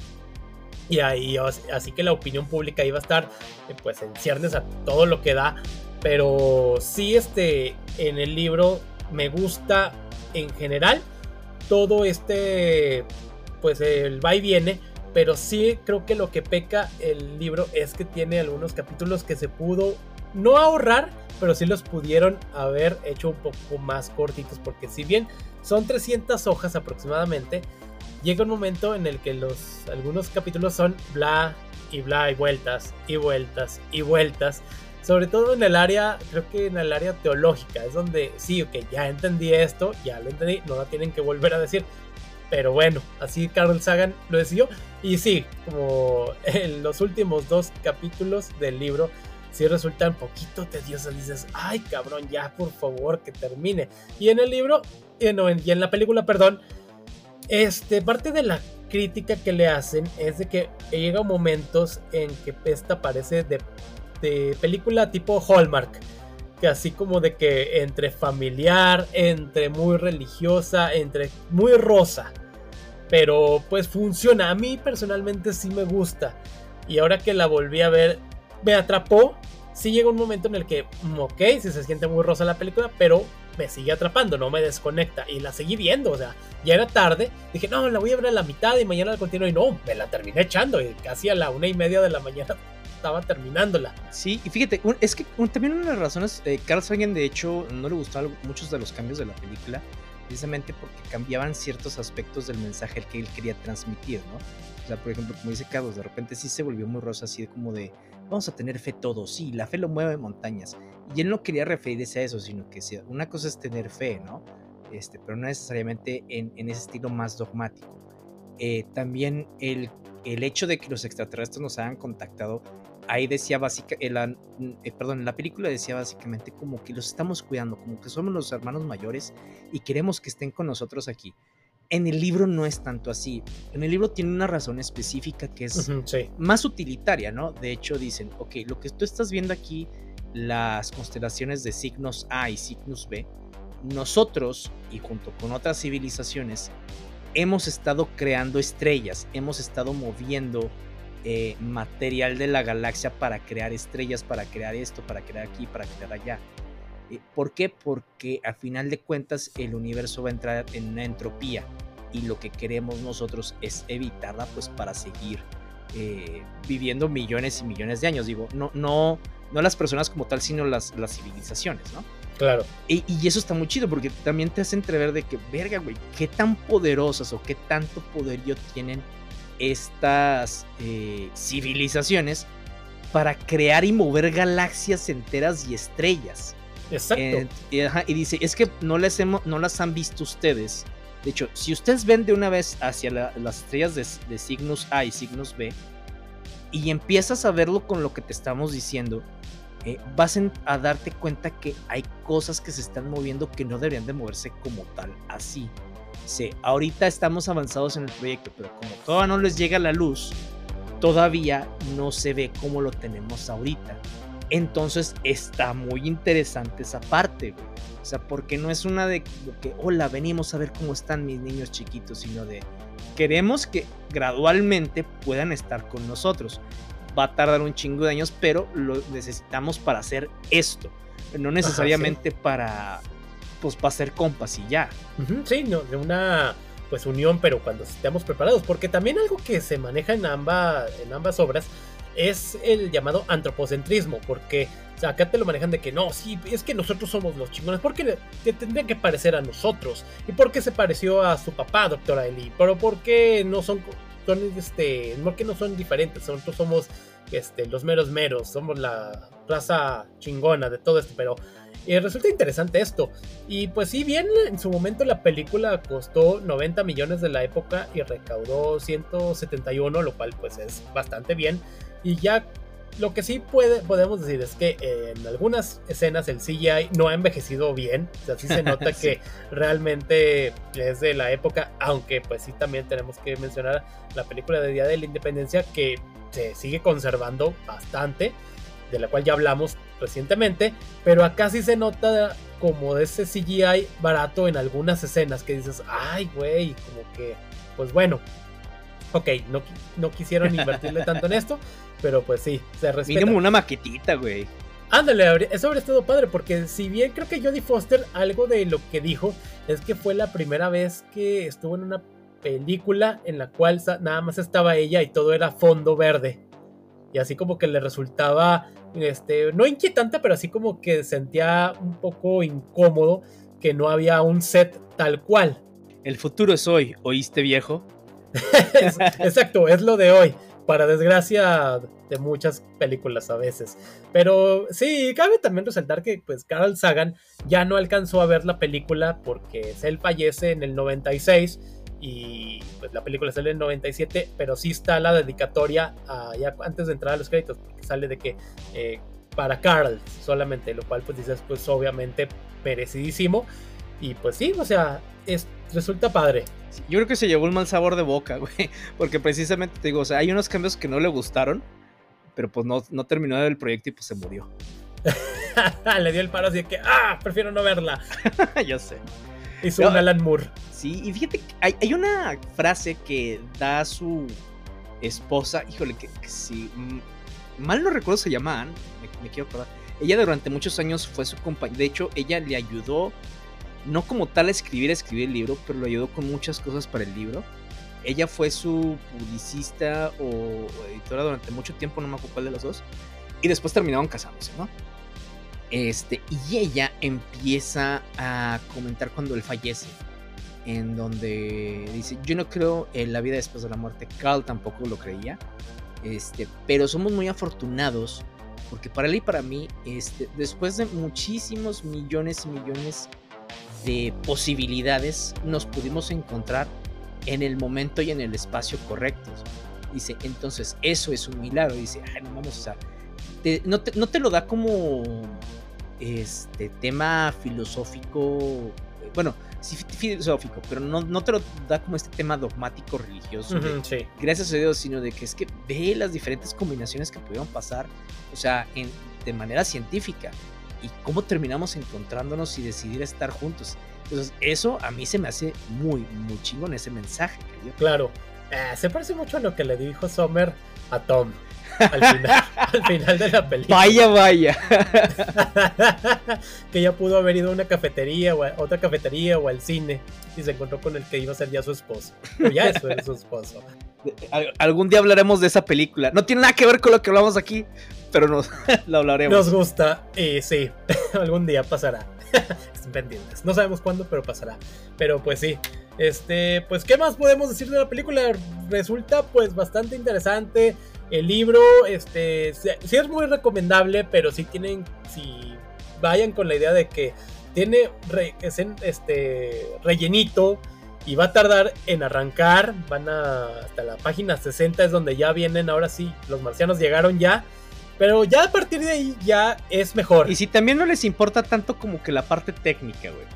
Y ahí, así que la opinión pública iba a estar, eh, pues, en ciernes a todo lo que da. Pero sí, este, en el libro me gusta en general todo este, pues, el va y viene pero sí creo que lo que peca el libro es que tiene algunos capítulos que se pudo no ahorrar, pero sí los pudieron haber hecho un poco más cortitos, porque si bien son 300 hojas aproximadamente, llega un momento en el que los algunos capítulos son bla y bla y vueltas y vueltas y vueltas. Sobre todo en el área, creo que en el área teológica, es donde sí, ok, ya entendí esto, ya lo entendí, no lo tienen que volver a decir. Pero bueno, así Carl Sagan lo decidió. Y sí, como en los últimos dos capítulos del libro, sí resultan poquito tediosos. Dices, ay cabrón, ya por favor que termine. Y en el libro, eh, y en la película, perdón, este, parte de la crítica que le hacen es de que llega momentos en que esta parece de, de película tipo Hallmark que así como de que entre familiar, entre muy religiosa, entre muy rosa pero pues funciona. A mí personalmente sí me gusta. Y ahora que la volví a ver, me atrapó. Sí llega un momento en el que, mm, ok, si se siente muy rosa la película, pero me sigue atrapando, no me desconecta. Y la seguí viendo, o sea, ya era tarde. Dije, no, la voy a ver a la mitad y mañana la continúo. Y no, me la terminé echando. Y casi a la una y media de la mañana [laughs] estaba terminándola. Sí, y fíjate, es que también una de las razones, eh, Carl Sagan de hecho no le gustaron muchos de los cambios de la película precisamente porque cambiaban ciertos aspectos del mensaje que él quería transmitir, ¿no? O sea, por ejemplo, como dice Carlos, de repente sí se volvió muy rosa, así como de, vamos a tener fe todos, sí, la fe lo mueve montañas. Y él no quería referirse a eso, sino que una cosa es tener fe, ¿no? este, pero no necesariamente en, ese estilo más dogmático. Eh, también el, el hecho de que los extraterrestres nos hayan contactado ahí decía básicamente, eh, perdón, en la película decía básicamente como que los estamos cuidando, como que somos los hermanos mayores y queremos que estén con nosotros aquí. En el libro no es tanto así. En el libro tiene una razón específica que es más utilitaria, ¿no? De hecho dicen, ok, lo que tú estás viendo aquí, las constelaciones de signos A y signos B, nosotros y junto con otras civilizaciones hemos estado creando estrellas, hemos estado moviendo eh, material de la galaxia para crear estrellas, para crear esto, para crear aquí, para crear allá. Eh, ¿Por qué? Porque a final de cuentas el universo va a entrar en una entropía y lo que queremos nosotros es evitarla pues para seguir eh, viviendo millones y millones de años. Digo, no, no, no las personas como tal, sino las, las civilizaciones, ¿no? Claro. Y, y, eso está muy chido porque también te hace entrever de que, verga, güey, qué tan poderosas o qué tanto poderío tienen estas eh, civilizaciones para crear y mover galaxias enteras y estrellas. Exacto. y, dice, es que no hemos, no las han visto ustedes. De hecho, si ustedes ven de una vez hacia las estrellas de, signos A y signos B, y empiezas a verlo con lo que te estamos diciendo, eh, vas a darte cuenta que hay cosas que se están moviendo que no deberían de moverse como tal, así. Sí, ahorita estamos avanzados en el proyecto, pero como todavía no les llega la luz, todavía no se ve como lo tenemos ahorita. Entonces está muy interesante esa parte, güey. O sea, porque no es una de que, hola, venimos a ver cómo están mis niños chiquitos, sino de, queremos que gradualmente puedan estar con nosotros. Va a tardar un chingo de años, pero lo necesitamos para hacer esto. No necesariamente para pues para ser compas y ya. sí, no, de una pues unión, pero cuando estemos preparados, porque también algo que se maneja en, ambas en ambas obras es el llamado antropocentrismo, porque acá te lo manejan de que no, sí, es que nosotros somos los chingones, porque te tendrían que parecer a nosotros, y porque se pareció a su papá, doctora Eli, pero porque no son, son este, porque no son diferentes, nosotros somos este, los meros meros, somos la raza chingona de todo esto, pero y resulta interesante esto. Y pues sí, bien, en su momento la película costó 90 millones de la época y recaudó 171, lo cual pues es bastante bien. Y ya lo que sí puede, podemos decir es que en algunas escenas el CGI no ha envejecido bien. O sea, sí se nota [laughs] que realmente es de la época, aunque pues sí también tenemos que mencionar la película de Día de la Independencia que se sigue conservando bastante de la cual ya hablamos recientemente, pero acá sí se nota como de ese CGI barato en algunas escenas que dices, ay, güey, como que, pues bueno, ok, no, no quisieron invertirle tanto en esto, pero pues sí, se respeta. Mínimo una maquetita, güey. Ándale, eso habría estado padre, porque si bien creo que Jodie Foster, algo de lo que dijo, es que fue la primera vez que estuvo en una película en la cual nada más estaba ella y todo era fondo verde. Y así como que le resultaba este, no inquietante, pero así como que sentía un poco incómodo que no había un set tal cual. El futuro es hoy, ¿oíste viejo? Exacto, es lo de hoy, para desgracia de muchas películas a veces. Pero sí, cabe también resaltar que pues Carl Sagan ya no alcanzó a ver la película porque él fallece en el 96 y pues la película sale en 97, pero sí está la dedicatoria ya antes de entrar a los créditos, porque sale de que eh, para Carl solamente, lo cual pues dices pues obviamente merecidísimo y pues sí, o sea, es, resulta padre. yo creo que se llevó un mal sabor de boca, [laughs] güey, porque precisamente te digo, o sea, hay unos cambios que no le gustaron, pero pues no, no terminó el proyecto y pues se murió. [laughs] Le dio el paro así de que, ah, prefiero no verla. [laughs] ya sé. Hizo un Alan Moore. Sí, y fíjate que hay, una frase que da su esposa, híjole, que, si mal no recuerdo se llama me, quiero acordar. Ella durante muchos años fue su compañera, de hecho ella le ayudó, no como tal escribir, escribir el libro, pero le ayudó con muchas cosas para el libro. Ella fue su publicista o editora durante mucho tiempo, no me acuerdo cuál de los dos. Y después terminaron casándose, ¿no? Este, y ella empieza a comentar cuando él fallece, en donde dice, yo no creo en la vida después de la muerte, Carl tampoco lo creía, este, pero somos muy afortunados, porque para él y para mí, este, después de muchísimos millones y millones de posibilidades nos pudimos encontrar en el momento y en el espacio correctos. Dice, entonces eso es un milagro. Dice, ay, no vamos a... no, te, no te lo da como este tema filosófico, bueno, sí filosófico, pero no, no te lo da como este tema dogmático religioso. Gracias a Dios, sino de que es que ve las diferentes combinaciones que pudieron pasar, o sea, en, de manera científica y cómo terminamos encontrándonos y decidir estar juntos. Entonces, eso a mí se me hace muy, muy chingón ese mensaje. Claro, eh, se parece mucho a lo que le dijo Sommer a Tom. Al final, [laughs] al final de la película. Vaya, vaya. [laughs] que ya pudo haber ido a una cafetería o a otra cafetería o al cine y se encontró con el que iba a ser ya su esposo. O ya es su esposo. [laughs] Algún día hablaremos de esa película. No tiene nada que ver con lo que hablamos aquí, pero nos [laughs] lo hablaremos. Nos gusta y sí, [laughs] algún día pasará. [laughs] Estén pendientes. No sabemos cuándo, pero pasará. Pero pues sí. Este, pues, ¿qué más podemos decir de la película? Resulta pues bastante interesante. El libro, este, sí es muy recomendable, pero si tienen, si vayan con la idea de que tiene este rellenito y va a tardar en arrancar. Van a hasta la página 60 es donde ya vienen. Ahora sí, los marcianos llegaron ya. Pero ya a partir de ahí ya es mejor. Y si también no les importa tanto como que la parte técnica, güey.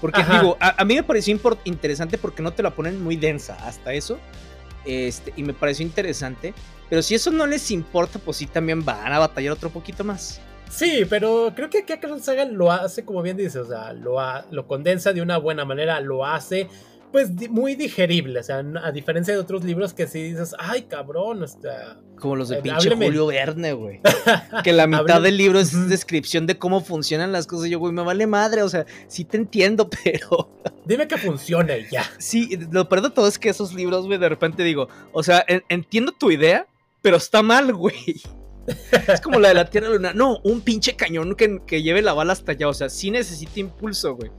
Porque digo, a, mí me pareció interesante porque no te la ponen muy densa hasta eso. Este, y me pareció interesante. Pero si eso no les importa, pues sí también van a batallar otro poquito más. Sí, pero creo que aquí Sagan lo hace, como bien dice, o sea, lo, lo condensa de una buena manera, lo hace pues muy digerible, o sea, a diferencia de otros libros que sí dices, ay cabrón, sea, como los de eh, pinche Julio Verne, güey. [laughs] que la mitad del libro es descripción de cómo funcionan las cosas. Y yo, güey, me vale madre, o sea, sí te entiendo, [laughs] pero. Dime que funcione ya. Sí, lo peor de todo es que esos libros, güey, de repente digo, o sea, entiendo tu idea, pero está mal, güey. [laughs] Es como la de la Tierra Luna. No, un pinche cañón que, que lleve la bala hasta allá. O sea, sí necesita impulso, güey.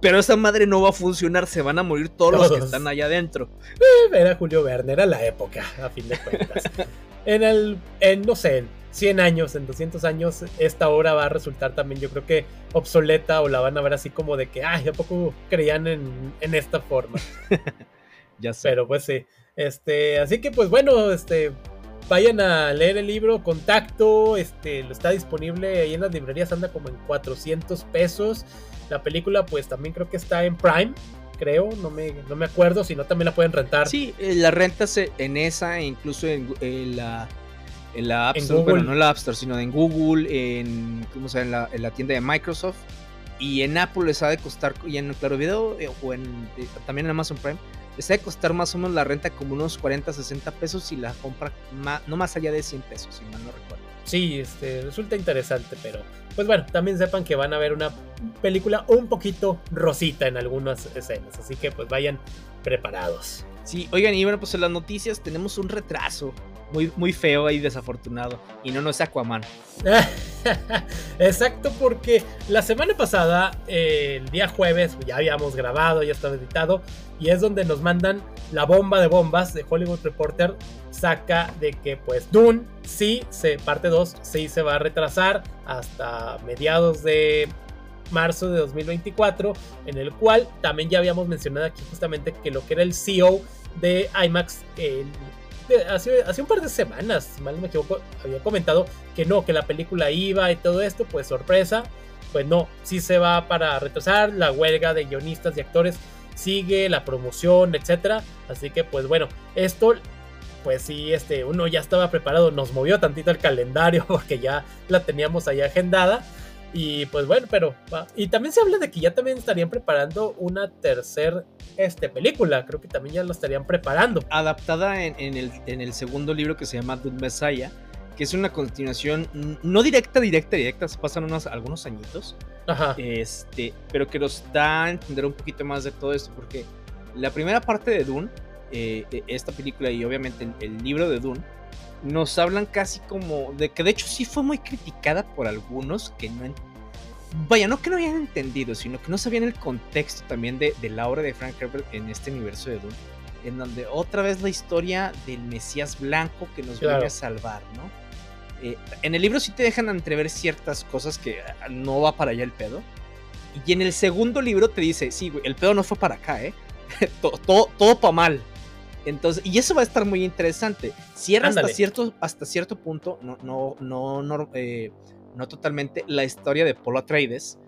Pero esa madre no va a funcionar, se van a morir todos, los que están allá adentro. Eh, era Julio Verne, era la época, a fin de cuentas. [laughs] en el, en, no sé, en 100 años, en 200 años, esta obra va a resultar también, yo creo que obsoleta o la van a ver así como de que, ay, ¿a poco creían en, en esta forma? [laughs] ya sé. Pero pues sí. Este, así que pues bueno, este, vayan a leer el libro Contacto, este, lo está disponible ahí en las librerías, anda como en 400 pesos. La película pues también creo que está en Prime, creo, no me, no me acuerdo, si no también la pueden rentar. Sí, eh, la rentas en esa e incluso en, la en la App Store, bueno, no en la App Store, sino en Google, en, ¿cómo se en, la, en la tienda de Microsoft y en Apple les ha de costar, y en Claro Video eh, o en, eh, también en Amazon Prime, les ha de costar más o menos la renta como unos 40, 60 pesos y la compra no más allá de 100 pesos, si mal no recuerdo. Sí, este, resulta interesante, pero pues bueno, también sepan que van a ver una película un poquito rosita en algunas escenas, así que pues vayan preparados. Sí, oigan, y bueno, pues en las noticias tenemos un retraso muy, muy feo y desafortunado, y no, no es Aquaman. [laughs] Exacto, porque la semana pasada, el día jueves, ya habíamos grabado, ya estaba editado, y es donde nos mandan la bomba de bombas de Hollywood Reporter saca de que pues Dune sí, se, parte 2 sí se va a retrasar hasta mediados de marzo de 2024, en el cual también ya habíamos mencionado aquí justamente que lo que era el CEO de IMAX hace, hace, un par de semanas, mal no me equivoco, había comentado que no, que la película iba y todo esto, pues sorpresa, pues no, sí se va para retrasar, la huelga de guionistas y actores sigue, la promoción, etcétera, así que pues bueno, esto pues sí, este, uno ya estaba preparado, nos movió tantito el calendario [laughs] porque ya la teníamos ahí agendada. Y pues bueno, pero... Y también se habla de que ya también estarían preparando una tercera este, película, creo que también ya la estarían preparando. Adaptada en, el, en el segundo libro que se llama The Messiah, que es una continuación no directa, directa, directa, se pasan unos, algunos añitos. Ajá. Este, pero que nos da a entender un poquito más de todo esto, porque la primera parte de Dune eh, e, esta película y obviamente el, libro de Dune, nos hablan casi como de que de hecho sí fue muy criticada por algunos que no... Vaya, no que no habían entendido, sino que no sabían el contexto también de, la obra de Frank Herbert en este universo de Dune, en donde otra vez la historia del Mesías blanco que nos viene a salvar, ¿no? Eh, en el libro sí te dejan entrever ciertas cosas que ah, no va para allá el pedo, Y en el segundo libro te dice, sí, güey, el pedo no fue para acá, ¿eh? [laughs] todo, todo, todo para mal. Entonces, y eso va a estar muy interesante. Cierra hasta cierto, hasta cierto punto, no, no, no, no, eh, no totalmente, la historia de Polo Atreides.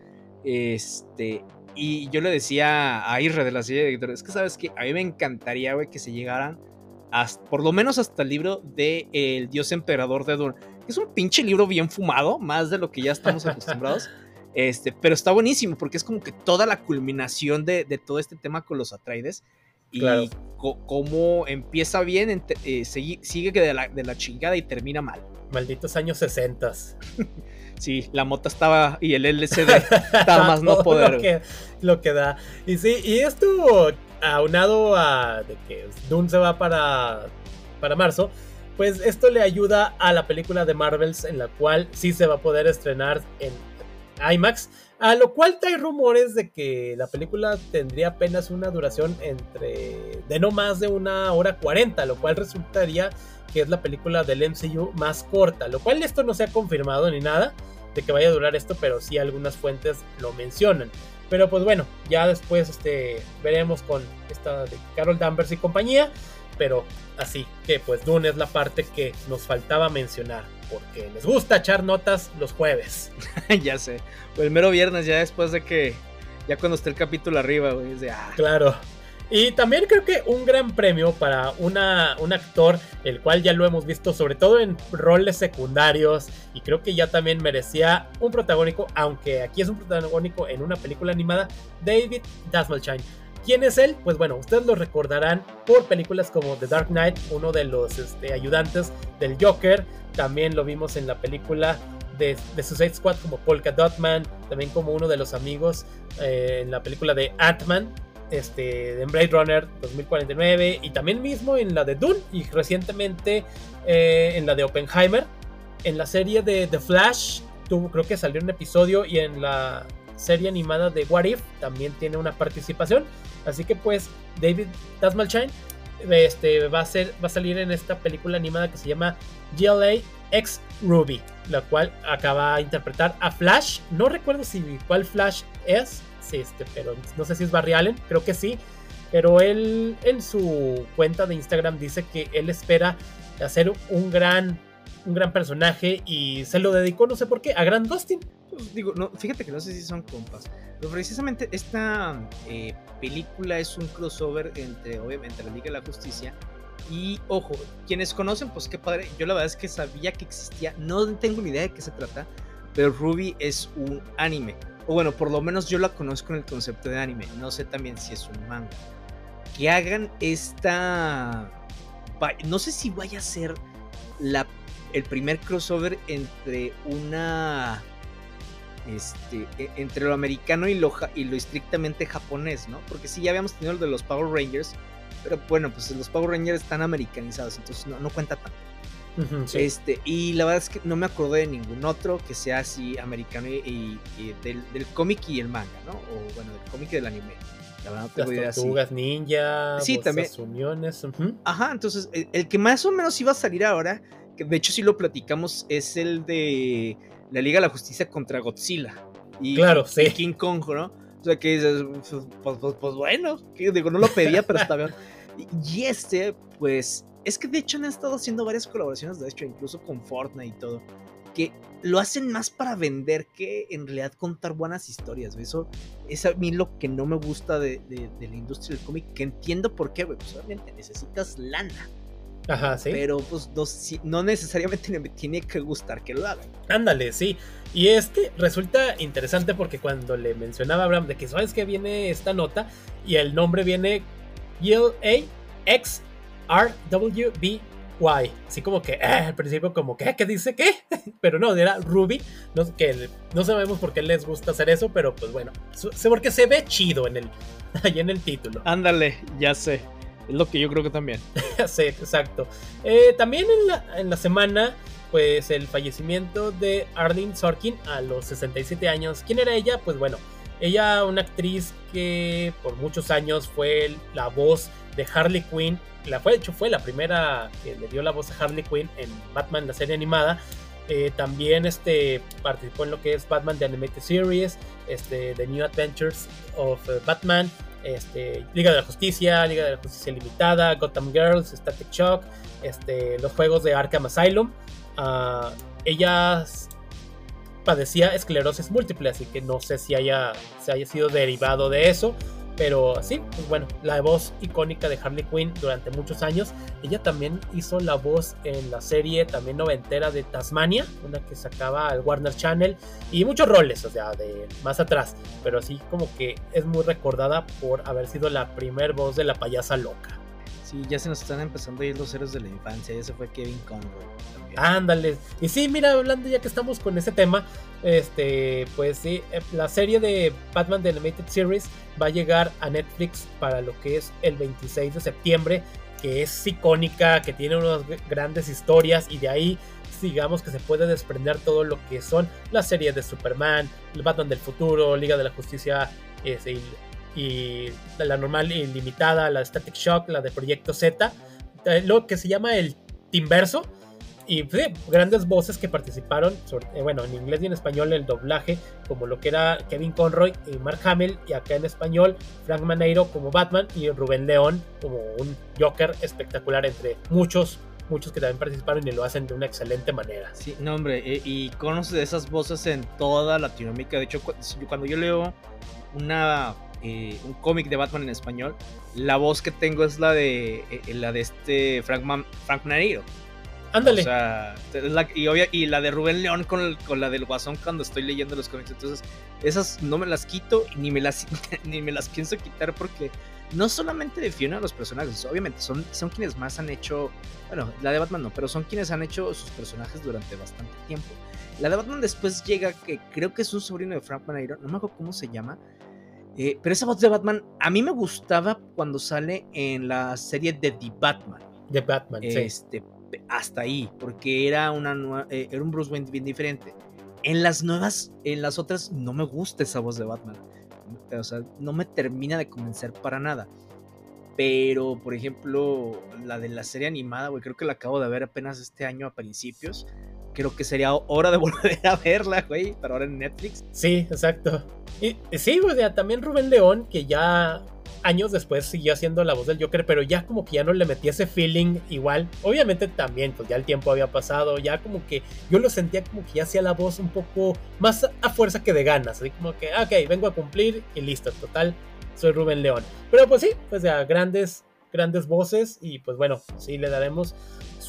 Este, y yo le decía a Irre de la serie de editores, es que sabes que a mí me encantaría, güey, que se llegaran hasta, por lo menos hasta el libro de El Dios Emperador de Dune. Es un pinche libro bien fumado, más de lo que ya estamos acostumbrados. [laughs] Este, pero está buenísimo porque es como que toda la culminación de, de todo este tema con los Atreides y cómo empieza bien, eh, sigue, de la, de la chingada y termina mal. Malditos años 60. [laughs] sí, la mota estaba y el LCD [laughs] estaba más no poder. Lo que, lo que, da. Y sí, y esto aunado a de que Dune se va para, para marzo, pues esto le ayuda a la película de Marvels en la cual sí se va a poder estrenar en IMAX a lo cual hay rumores de que la película tendría apenas una duración entre de no más de una hora cuarenta, lo cual resultaría que es la película del MCU más corta, lo cual esto no se ha confirmado ni nada de que vaya a durar esto, pero sí algunas fuentes lo mencionan. Pero pues bueno, ya después este, veremos con esta de Carol Danvers y compañía, pero así que pues Dune es la parte que nos faltaba mencionar porque les gusta echar notas los jueves. [laughs] ya sé. O el mero viernes, ya después de que. Ya cuando esté el capítulo arriba, güey. Es de, ah. Claro. Y también creo que un gran premio para una, un actor, el cual ya lo hemos visto, sobre todo en roles secundarios, y creo que ya también merecía un protagónico, aunque aquí es un protagónico en una película animada, David Dasmalchild. ¿Quién es él? Pues bueno, ustedes lo recordarán por películas como The Dark Knight, uno de los este, ayudantes del Joker. También lo vimos en la película de, de Suicide Squad como Polka Dotman, también como uno de los amigos eh, en la película de Ant-Man, este, en Blade Runner 2049 y también mismo en la de Dune y recientemente eh, en la de Oppenheimer. En la serie de The Flash tuvo, creo que salió un episodio y en la serie animada de What If también tiene una participación. Así que pues David Tasmalshine este, va, a va a salir en esta película animada que se llama GLA X Ruby, la cual acaba de interpretar a Flash. No recuerdo si cuál Flash es, este, pero no sé si es Barry Allen, creo que sí. Pero él en su cuenta de Instagram dice que él espera hacer un gran, un gran personaje y se lo dedicó, no sé por qué, a Grand Dustin. Digo, no, fíjate que no sé si son compas, pero precisamente esta eh, película es un crossover entre, obviamente, la Liga de la Justicia y, ojo, quienes conocen, pues qué padre, yo la verdad es que sabía que existía, no tengo ni idea de qué se trata, pero Ruby es un anime, o bueno, por lo menos yo la conozco en el concepto de anime, no sé también si es un manga. Que hagan esta... No sé si vaya a ser la, el primer crossover entre una este, e, entre lo americano y lo, y lo estrictamente japonés, ¿no? Porque sí, ya habíamos tenido el de los Power Rangers, pero bueno, pues los Power Rangers están americanizados, entonces no, cuenta tanto. Este, y la verdad es que no me acordé de ningún otro que sea así americano y, del, cómic y el manga, ¿no? O bueno, del cómic y del anime. La verdad no tengo Las tortugas ninja, sí, también. uniones. Ajá, entonces el, el, que más o menos iba a salir ahora, que de hecho sí lo platicamos, es el de la Liga de la Justicia contra Godzilla. Y, claro, sí. King Kong, ¿no? O sea, que dices, pues, pues, pues, pues bueno, que, digo, no lo pedía, pero está bien. Y este, pues, es que de hecho han estado haciendo varias colaboraciones, de hecho, incluso con Fortnite y todo, que lo hacen más para vender que en realidad contar buenas historias. Eso es a mí lo que no me gusta de, de la industria del cómic, que entiendo por qué, güey, pues obviamente necesitas lana. Ajá, sí. Pero pues no, no necesariamente me tiene que gustar que lo hagan. Ándale, sí. Y es que resulta interesante porque cuando le mencionaba a Abraham de que sabes que viene esta nota y el nombre viene A X R W B Y. Así como que eh, al principio como que ¿qué dice qué? [laughs] pero no, era Ruby, no que no sabemos por qué les gusta hacer eso, pero pues bueno, sé porque se ve chido en el [laughs] ahí en el título. Ándale, ya sé. Es lo que yo creo que también. [laughs] sí, exacto. Eh, también en la, en la semana, pues el fallecimiento de Arlene Sorkin a los 67 años. ¿Quién era ella? Pues bueno, ella una actriz que por muchos años fue la voz de Harley Quinn. La fue, de hecho, fue la primera que le dio la voz a Harley Quinn en Batman, la serie animada. Eh, también este, participó en lo que es Batman The Animated Series, este, The New Adventures of eh, Batman, este, Liga de la Justicia, Liga de la Justicia Limitada, Gotham Girls, Static Shock, este, los juegos de Arkham Asylum. Uh, ella padecía esclerosis múltiple, así que no sé si haya, haya sido derivado de eso. Pero sí, pues bueno, la voz icónica de Harley Quinn durante muchos años. Ella también hizo la voz en la serie también noventera de Tasmania, una que sacaba al Warner Channel. Y muchos roles, o sea, de más atrás. Pero sí como que es muy recordada por haber sido la primer voz de la payasa loca. Sí, ya se nos están empezando a ir los héroes de la infancia. Ya se fue Kevin Conroy. Ándale. Y sí, mira, hablando ya que estamos con ese tema, este, pues sí, eh, la serie de Batman The Animated Series va a llegar a Netflix para lo que es el 26 de septiembre, que es icónica, que tiene unas grandes historias y de ahí digamos que se puede desprender todo lo que son las series de Superman, el Batman del futuro, Liga de la Justicia este, y, y, la normal ilimitada, la Static Shock, la de Proyecto Z, eh, lo que se llama el Timverso y grandes voces que participaron, eh, bueno, en inglés y en español el doblaje, como lo que era Kevin Conroy y Mark Hamill, y acá en español Frank Maneiro como Batman y Rubén León como un Joker espectacular entre muchos muchos que también participaron y lo hacen de una excelente manera. Sí, no, hombre, eh, y conoce de esas voces en toda Latinoamérica. De hecho, cuando yo leo una, eh, un cómic de Batman en español, la voz que tengo es la de, la de este Frank, Man, Frank Maneiro. Ándale. O sea, y, y, la de Rubén León con, con, la del Guasón cuando estoy leyendo los cómics. Entonces, esas no me las quito ni me las, [laughs] ni me las pienso quitar porque no solamente defienden a los personajes, obviamente son, son quienes más han hecho, bueno, la de Batman no, pero son quienes han hecho sus personajes durante bastante tiempo. La de Batman después llega, que creo que es un sobrino de Frank Manero, no me acuerdo cómo se llama. Eh, pero esa voz de Batman a mí me gustaba cuando sale en la serie de The Batman. The Batman, este, sí hasta ahí, porque era, una eh, era un Bruce Wayne bien diferente. En las nuevas, en las otras, no me gusta esa voz de Batman. O sea, no me termina de convencer para nada. Pero, por ejemplo, la de la serie animada, güey, creo que la acabo de ver apenas este año a principios. Creo que sería hora de [laughs] volver a verla, güey, pero ahora en Netflix. Sí, exacto. Y sí, o sea, también Rubén León, que ya años después siguió haciendo la voz del Joker, pero ya como que ya no le metí ese feeling igual. Obviamente también, pues ya el tiempo había pasado, ya como que yo lo sentía como que ya hacía la voz un poco más a fuerza que de ganas, así como que, ah, ok, vengo a cumplir y listo, total, soy Rubén León. Pero pues sí, pues ya grandes, grandes voces y pues bueno, sí le daremos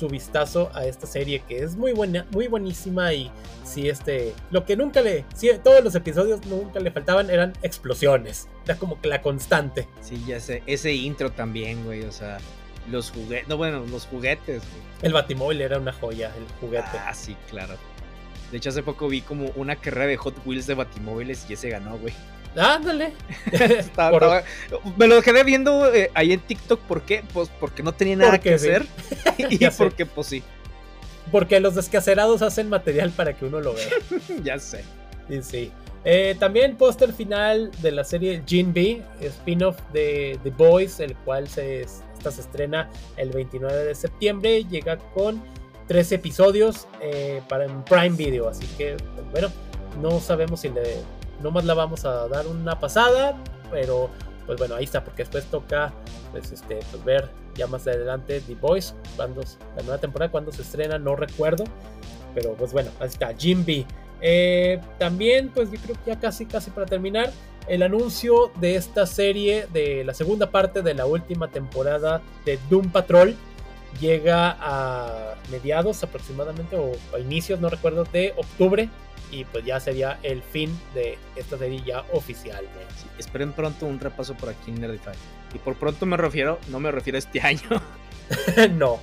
su vistazo a esta serie que es muy buena, muy buenísima y si este, lo que nunca le, sí, todos los episodios nunca le faltaban eran explosiones, era como que la constante. Sí, ya sé, ese intro también, güey, o sea, los juguetes, no bueno, los juguetes. El Batimóvil era una joya, el juguete. Ah, sí, claro. De hecho, hace poco vi como una carrera de Hot Wheels de Batimóviles y ese ganó, güey. Ándale. [laughs] me lo quedé viendo eh, ahí en TikTok. ¿Por qué? Pues porque no tenía nada que hacer. [laughs] [laughs] y porque, pues sí. Porque los descacerados hacen material para que uno lo vea. ya sé. Sí, sí. Eh, también póster final de la serie Gene B, spin-off de The Boys, el cual se, esta se estrena el 29 de septiembre. Llega con tres episodios eh, para en Prime Video. Así que, bueno, no sabemos si le nomás la vamos a dar una pasada, pero pues bueno, ahí está, porque después toca pues este pues ver ya más adelante The Boys, cuando la nueva temporada, cuando se estrena, no recuerdo, pero pues bueno, ahí está, Jim B. Eh, también, pues yo creo que ya casi, casi para terminar, el anuncio de esta serie, de la segunda parte de la última temporada de Doom Patrol, llega a mediados aproximadamente, o a inicios, no recuerdo, de octubre y pues ya sería el fin de esta serie ya oficialmente. esperen pronto un repaso por aquí en Nerdify. Y por pronto me refiero, no me refiero a este [laughs] año. [laughs] no.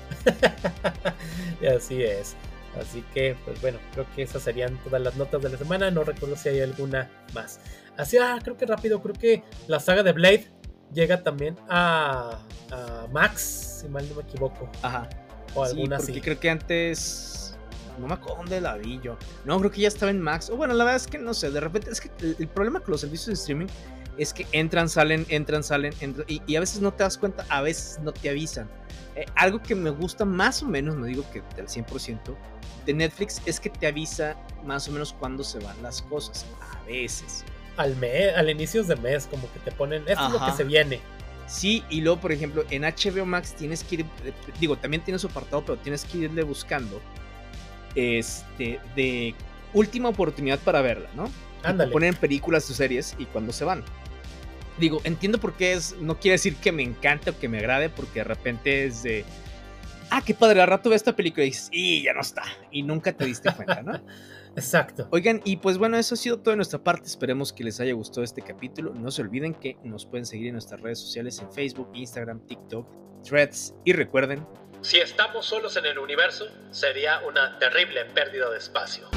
y [laughs] así es. Así que, pues bueno, creo que esas serían todas las notas de la semana. No recuerdo si hay alguna más. Así, ah, creo que rápido, creo que la saga de Blade llega también a, a Max, si mal no me equivoco. Ajá. O alguna sí, porque creo que antes no me acuerdo dónde la vi yo. No, creo que ya estaba en Max. O bueno, la verdad es que no sé. De repente, es que el, problema con los servicios de streaming es que entran, salen, entran, salen, entran, y, a veces no te das cuenta, a veces no te avisan. Eh, algo que me gusta más o menos, no digo que del 100%, de Netflix es que te avisa más o menos cuándo se van las cosas. A veces. Al mes, al inicio de mes, como que te ponen, esto es lo que se viene. Sí, y luego, por ejemplo, en HBO Max tienes que ir, digo, también tienes su apartado, pero tienes que irle buscando este, de última oportunidad para verla, ¿no? Ándale. Ponen películas o series y cuando se van. Digo, entiendo por qué es, no quiere decir que me encante o que me agrade, porque de repente es de, ah, qué padre, al rato ve esta película y dices, y ya no está, y nunca te diste cuenta, ¿no? [laughs] Exacto. Oigan, y pues bueno, eso ha sido todo de nuestra parte. Esperemos que les haya gustado este capítulo. No se olviden que nos pueden seguir en nuestras redes sociales en Facebook, Instagram, TikTok, Threads. Y recuerden, si estamos solos en el universo, sería una terrible pérdida de espacio.